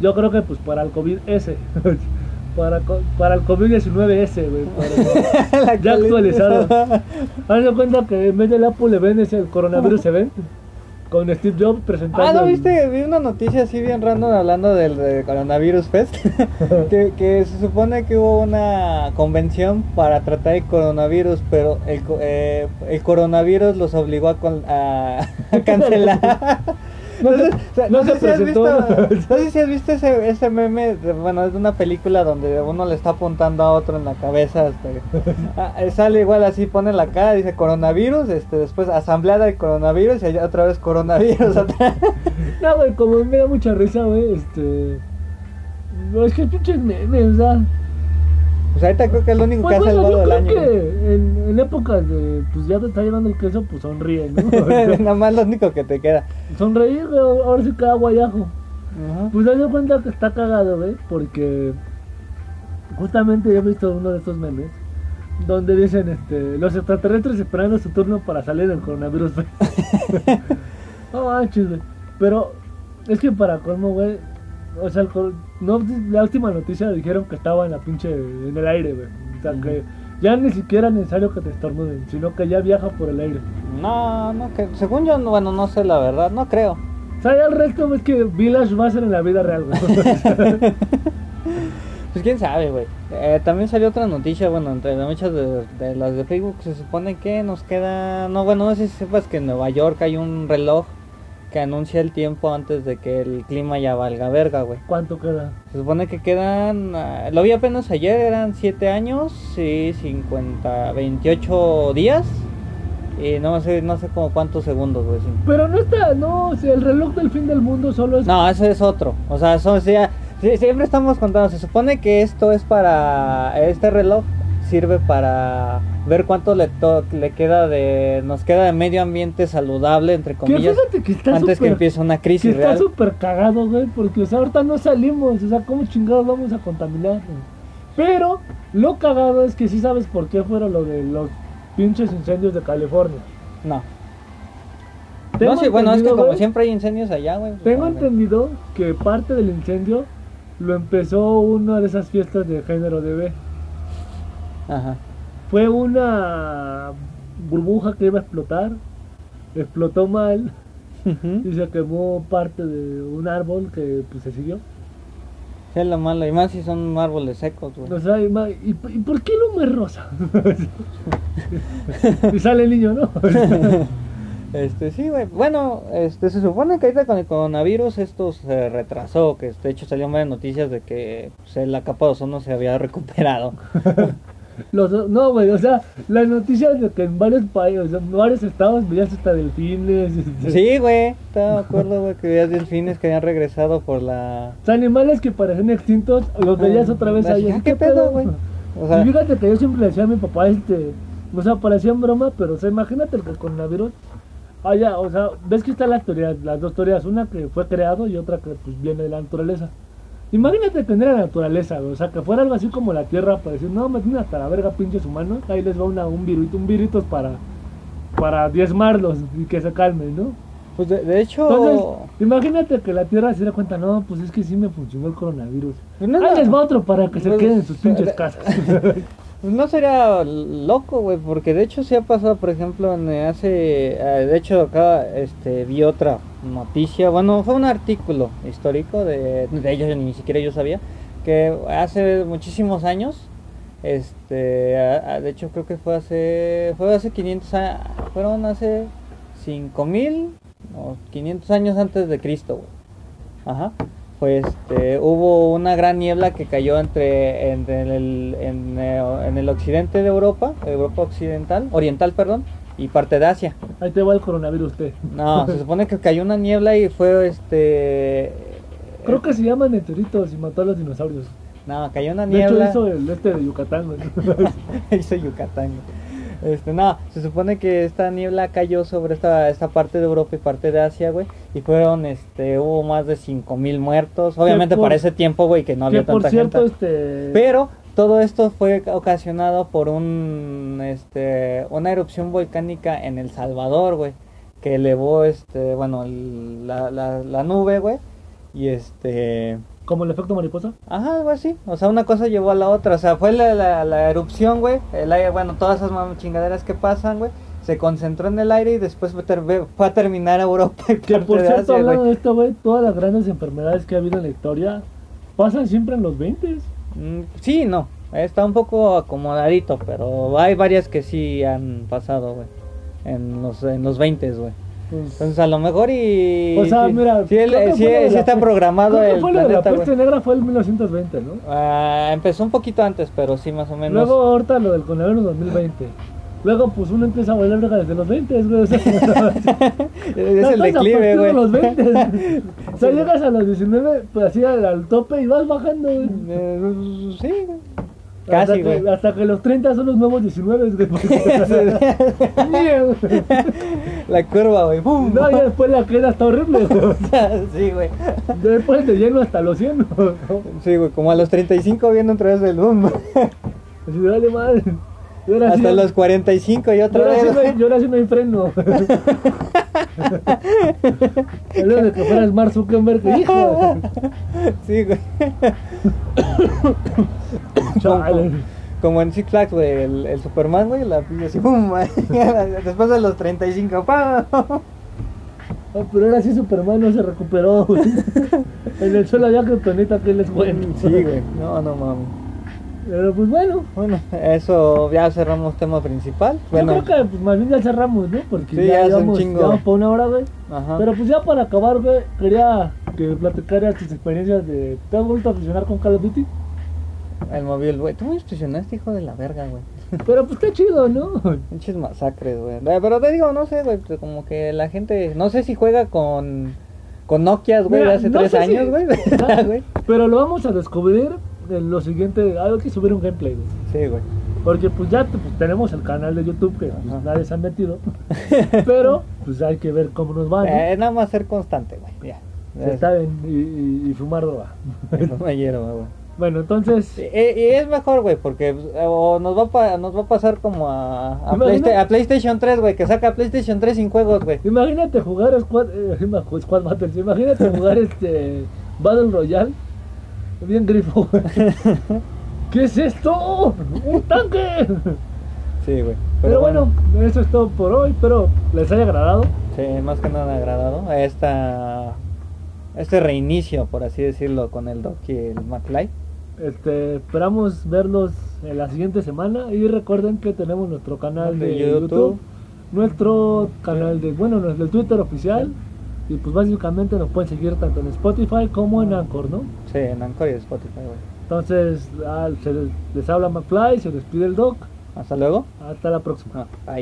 Yo creo que pues para el COVID-S. para, para el COVID-19S, güey. ya actualizado. Haz cuenta que en vez del Apple ven ese el coronavirus event con Steve Jobs presentando. Ah, ¿no viste? Vi una noticia así bien random hablando del Coronavirus Fest. que, se supone que hubo una convención para tratar el coronavirus, pero el, eh, el coronavirus los obligó a, a, a cancelar. No, sé, si has visto, no sé si has visto ese, ese meme, bueno, es de una película donde uno le está apuntando a otro en la cabeza. Este, ah, eh, sale igual así, pone la cara, dice coronavirus, este, después asamblea de coronavirus y otra vez coronavirus. no, güey, como me da mucha risa, güey, este... No, es que pinches memes, ¿verdad? Pues ahorita creo que es lo único que ha pues salvado del año. Que en, en, épocas de, pues ya te está llevando el queso, pues sonríe, ¿no? Nada más lo único que te queda. Sonreír, güey, ahora sí queda guayajo. Pues date cuenta que está cagado, güey, porque justamente yo he visto uno de estos memes donde dicen, este, los extraterrestres esperando su turno para salir del coronavirus, no manches, güey. Pero es que para colmo, güey, o sea, no, la última noticia dijeron que estaba en la pinche, en el aire, güey. O sea, que ya ni siquiera es necesario que te estornuden, sino que ya viaja por el aire. No, no, que según yo, bueno, no sé la verdad, no creo. O sea, ya el resto es que Village va a ser en la vida real, güey. pues quién sabe, güey. Eh, también salió otra noticia, bueno, entre muchas de, de, las de Facebook, se supone que nos queda, no, bueno, no sé si sepas que en Nueva York hay un reloj que anuncia el tiempo antes de que el clima ya valga verga, güey. ¿Cuánto queda? Se supone que quedan, uh, lo vi apenas ayer, eran 7 años y 50, 28 días. Y no sé, no sé como cuántos segundos, güey. Pero no está, no, si el reloj del fin del mundo solo es... No, eso es otro. O sea, eso, o sea, siempre estamos contando. Se supone que esto es para, este reloj sirve para ver cuánto le, le queda de nos queda de medio ambiente saludable entre comillas antes que empiece una crisis que está súper cagado güey porque o sea, ahorita no salimos o sea cómo chingados vamos a contaminar pero lo cagado es que sí sabes por qué fueron lo de los pinches incendios de California. No. No, sí, bueno, es que como güey, siempre hay incendios allá, güey. pues, Tengo entendido que parte del incendio lo empezó una de esas fiestas de género de B. Ajá. Fue una burbuja que iba a explotar, explotó mal y se quemó parte de un árbol que pues se siguió. Es lo malo, y más si son árboles secos, güey. O sea, y, ma- ¿y, y por qué el humo es rosa? y sale el niño, ¿no? Este, sí, güey. Bueno, este, se supone que ahorita con el coronavirus esto se retrasó, que de hecho salieron varias noticias de que pues, la capa de ozono se había recuperado. Los- no, güey, o sea, las noticias de que en varios países, en varios estados veías hasta delfines. este, Sí, güey. Estaba de acuerdo, güey, que había delfines que habían regresado por la... O sea, animales que parecían extintos, los veías otra vez ahí. Ah, ¿Qué pedo, güey? O sea, y fíjate que yo siempre le decía a mi papá, este, o sea, parecía en broma, pero o sea, imagínate el coronavirus haya, o sea, ves que están las teorías, las dos teorías, una que fue creado y otra que pues viene de la naturaleza. Imagínate tener la naturaleza, güey, o sea, que fuera algo así como la tierra para decir, no, me tienen hasta la verga pinches humanos, ahí les va una, un virus, un viritos para, para diezmarlos y que se calmen, ¿no? pues de, de hecho... Entonces, imagínate que la tierra se diera cuenta, no, pues es que sí me funcionó el coronavirus. Pues no, Ahí no. les va otro para que se Pues, queden en sus pinches de- casas. Pues no sería loco, güey, porque de hecho sí ha pasado, por ejemplo, en hace, eh, de hecho acá, este, vi otra noticia, bueno, fue un artículo histórico de, de ellos, ni siquiera yo sabía, que hace muchísimos años, este, de hecho creo que fue hace, fue hace 500 años, fueron hace 5000 o 500 años antes de Cristo. Ajá. Pues este, hubo una gran niebla que cayó entre, entre el, en, en el occidente de Europa, Europa occidental, oriental, perdón, y parte de Asia. Ahí te va el coronavirus usted. No, se supone que cayó una niebla y fue este. Creo que se llaman meteoritos y mató a los dinosaurios. No, cayó una De hecho niebla. hizo el este de Yucatán, güey. hizo Yucatán. güey. Este, no, se supone que esta niebla cayó sobre esta, esta parte de Europa y parte de Asia, güey. Y fueron, este, hubo más de 5000 muertos. Obviamente por- para ese tiempo, güey, que no que había por tanta cierto, gente. este. Pero todo esto fue ocasionado por un, este, una erupción volcánica en El Salvador, güey, que elevó, este, bueno, la, la, la nube, güey, y este, Como el efecto mariposa. ajá, algo así, o sea, una cosa llevó a la otra, o sea, fue la, la, la erupción, güey, el aire, bueno, todas esas mam- chingaderas que pasan, güey, se concentró en el aire y después fue, ter- fue a terminar a Europa y Que por cierto, hablando güey. de esto, güey, todas las grandes enfermedades que ha habido en la historia pasan siempre en los 20 Mm, Sí, no, está un poco acomodadito, pero hay varias que sí han pasado, güey. En los, en los 20, güey. Pues, Entonces a lo mejor y... o sea, mira, lo de sí la está programado el fue lo de la planeta, peste negra fue el 1920, ¿no? Ah, empezó un poquito antes, pero sí, más o menos. Luego ahorita lo del coronavirus 2020. Luego pues uno empieza a valer verga desde los 20, güey. O sea, es el declive, güey. los 20. o sea, llegas a los 19, pues así al, al tope y vas bajando, güey. Eh, sí, güey. hasta Casi, que, güey. hasta que los 30 son los nuevos 19, güey. Mierda. La curva, güey. ¡pum! no, y después la queda está horrible, güey. sí, güey. Después te lleno hasta los 100, ¿no? Sí, güey, como a los 35 viendo otra vez el boom. Así, dale madre. Hasta los 45 y otra vez. no hay- y ahora sí no hay freno. El de que fuera Mark Zuckerberg, hijo. Sí, güey. Chale. Como en Six Flags, güey, el, el Superman, güey, la pilla así, ¡pum! Después de los 35, ¡pam! Ah, pero ahora sí Superman no se recuperó, güey. En el suelo había criptonita que él es bueno. Sí, güey. No, no mames. Pero pues bueno. Bueno, eso ya cerramos tema principal. Bueno, Yo creo que pues, más bien ya cerramos, ¿no? Porque Sí, ya, ya llevamos, llevamos para una hora, güey. ajá. Pero pues ya para acabar, güey, quería que platicaras tus experiencias de... ¿Te has vuelto a aficionar con Call of Duty? El móvil, güey. Tú me impresionaste, hijo de la verga, güey. Pero pues está chido, ¿no? Pinches masacres, güey. Eh, Pero te digo, no sé, güey, pues, como que la gente, no sé si juega con con Nokias, güey, de hace no tres años, güey. Pero lo vamos a descubrir lo siguiente. Hay que subir un gameplay, güey. Sí, güey. Porque pues ya pues, tenemos el canal de YouTube que pues, nadie se ha metido. Pero pues hay que ver cómo nos va. ¿no? Eh, nada más ser constante, güey. Ya. Está bien, y, y- y fumar droga. Güey. Bueno, entonces. Y, y es mejor, güey, porque pues, o nos va a, pa- nos va a pasar como a, a, Playsta- a PlayStation 3, güey, que saca PlayStation 3 sin juegos, güey. Imagínate jugar Squad, eh, Squad Battles, imagínate jugar este Battle Royale. Bien grifo, güey. ¿Qué es esto? ¡Un tanque! Sí, güey. Pero bueno, eso es todo por hoy. Espero les haya agradado. Sí, más que nada agradado. Esta, este reinicio, por así decirlo, con el Doc y el McFly. Este, esperamos verlos en la siguiente semana. Y recuerden que tenemos nuestro canal de, De YouTube. YouTube. nuestro canal de, bueno, nuestro Twitter oficial. Y pues básicamente nos pueden seguir tanto en Spotify como en Anchor, ¿no? Sí, en Anchor y Spotify, güey. Entonces, ah, se les, les habla McFly, se despide el Doc. Hasta luego. Hasta la próxima. Ah.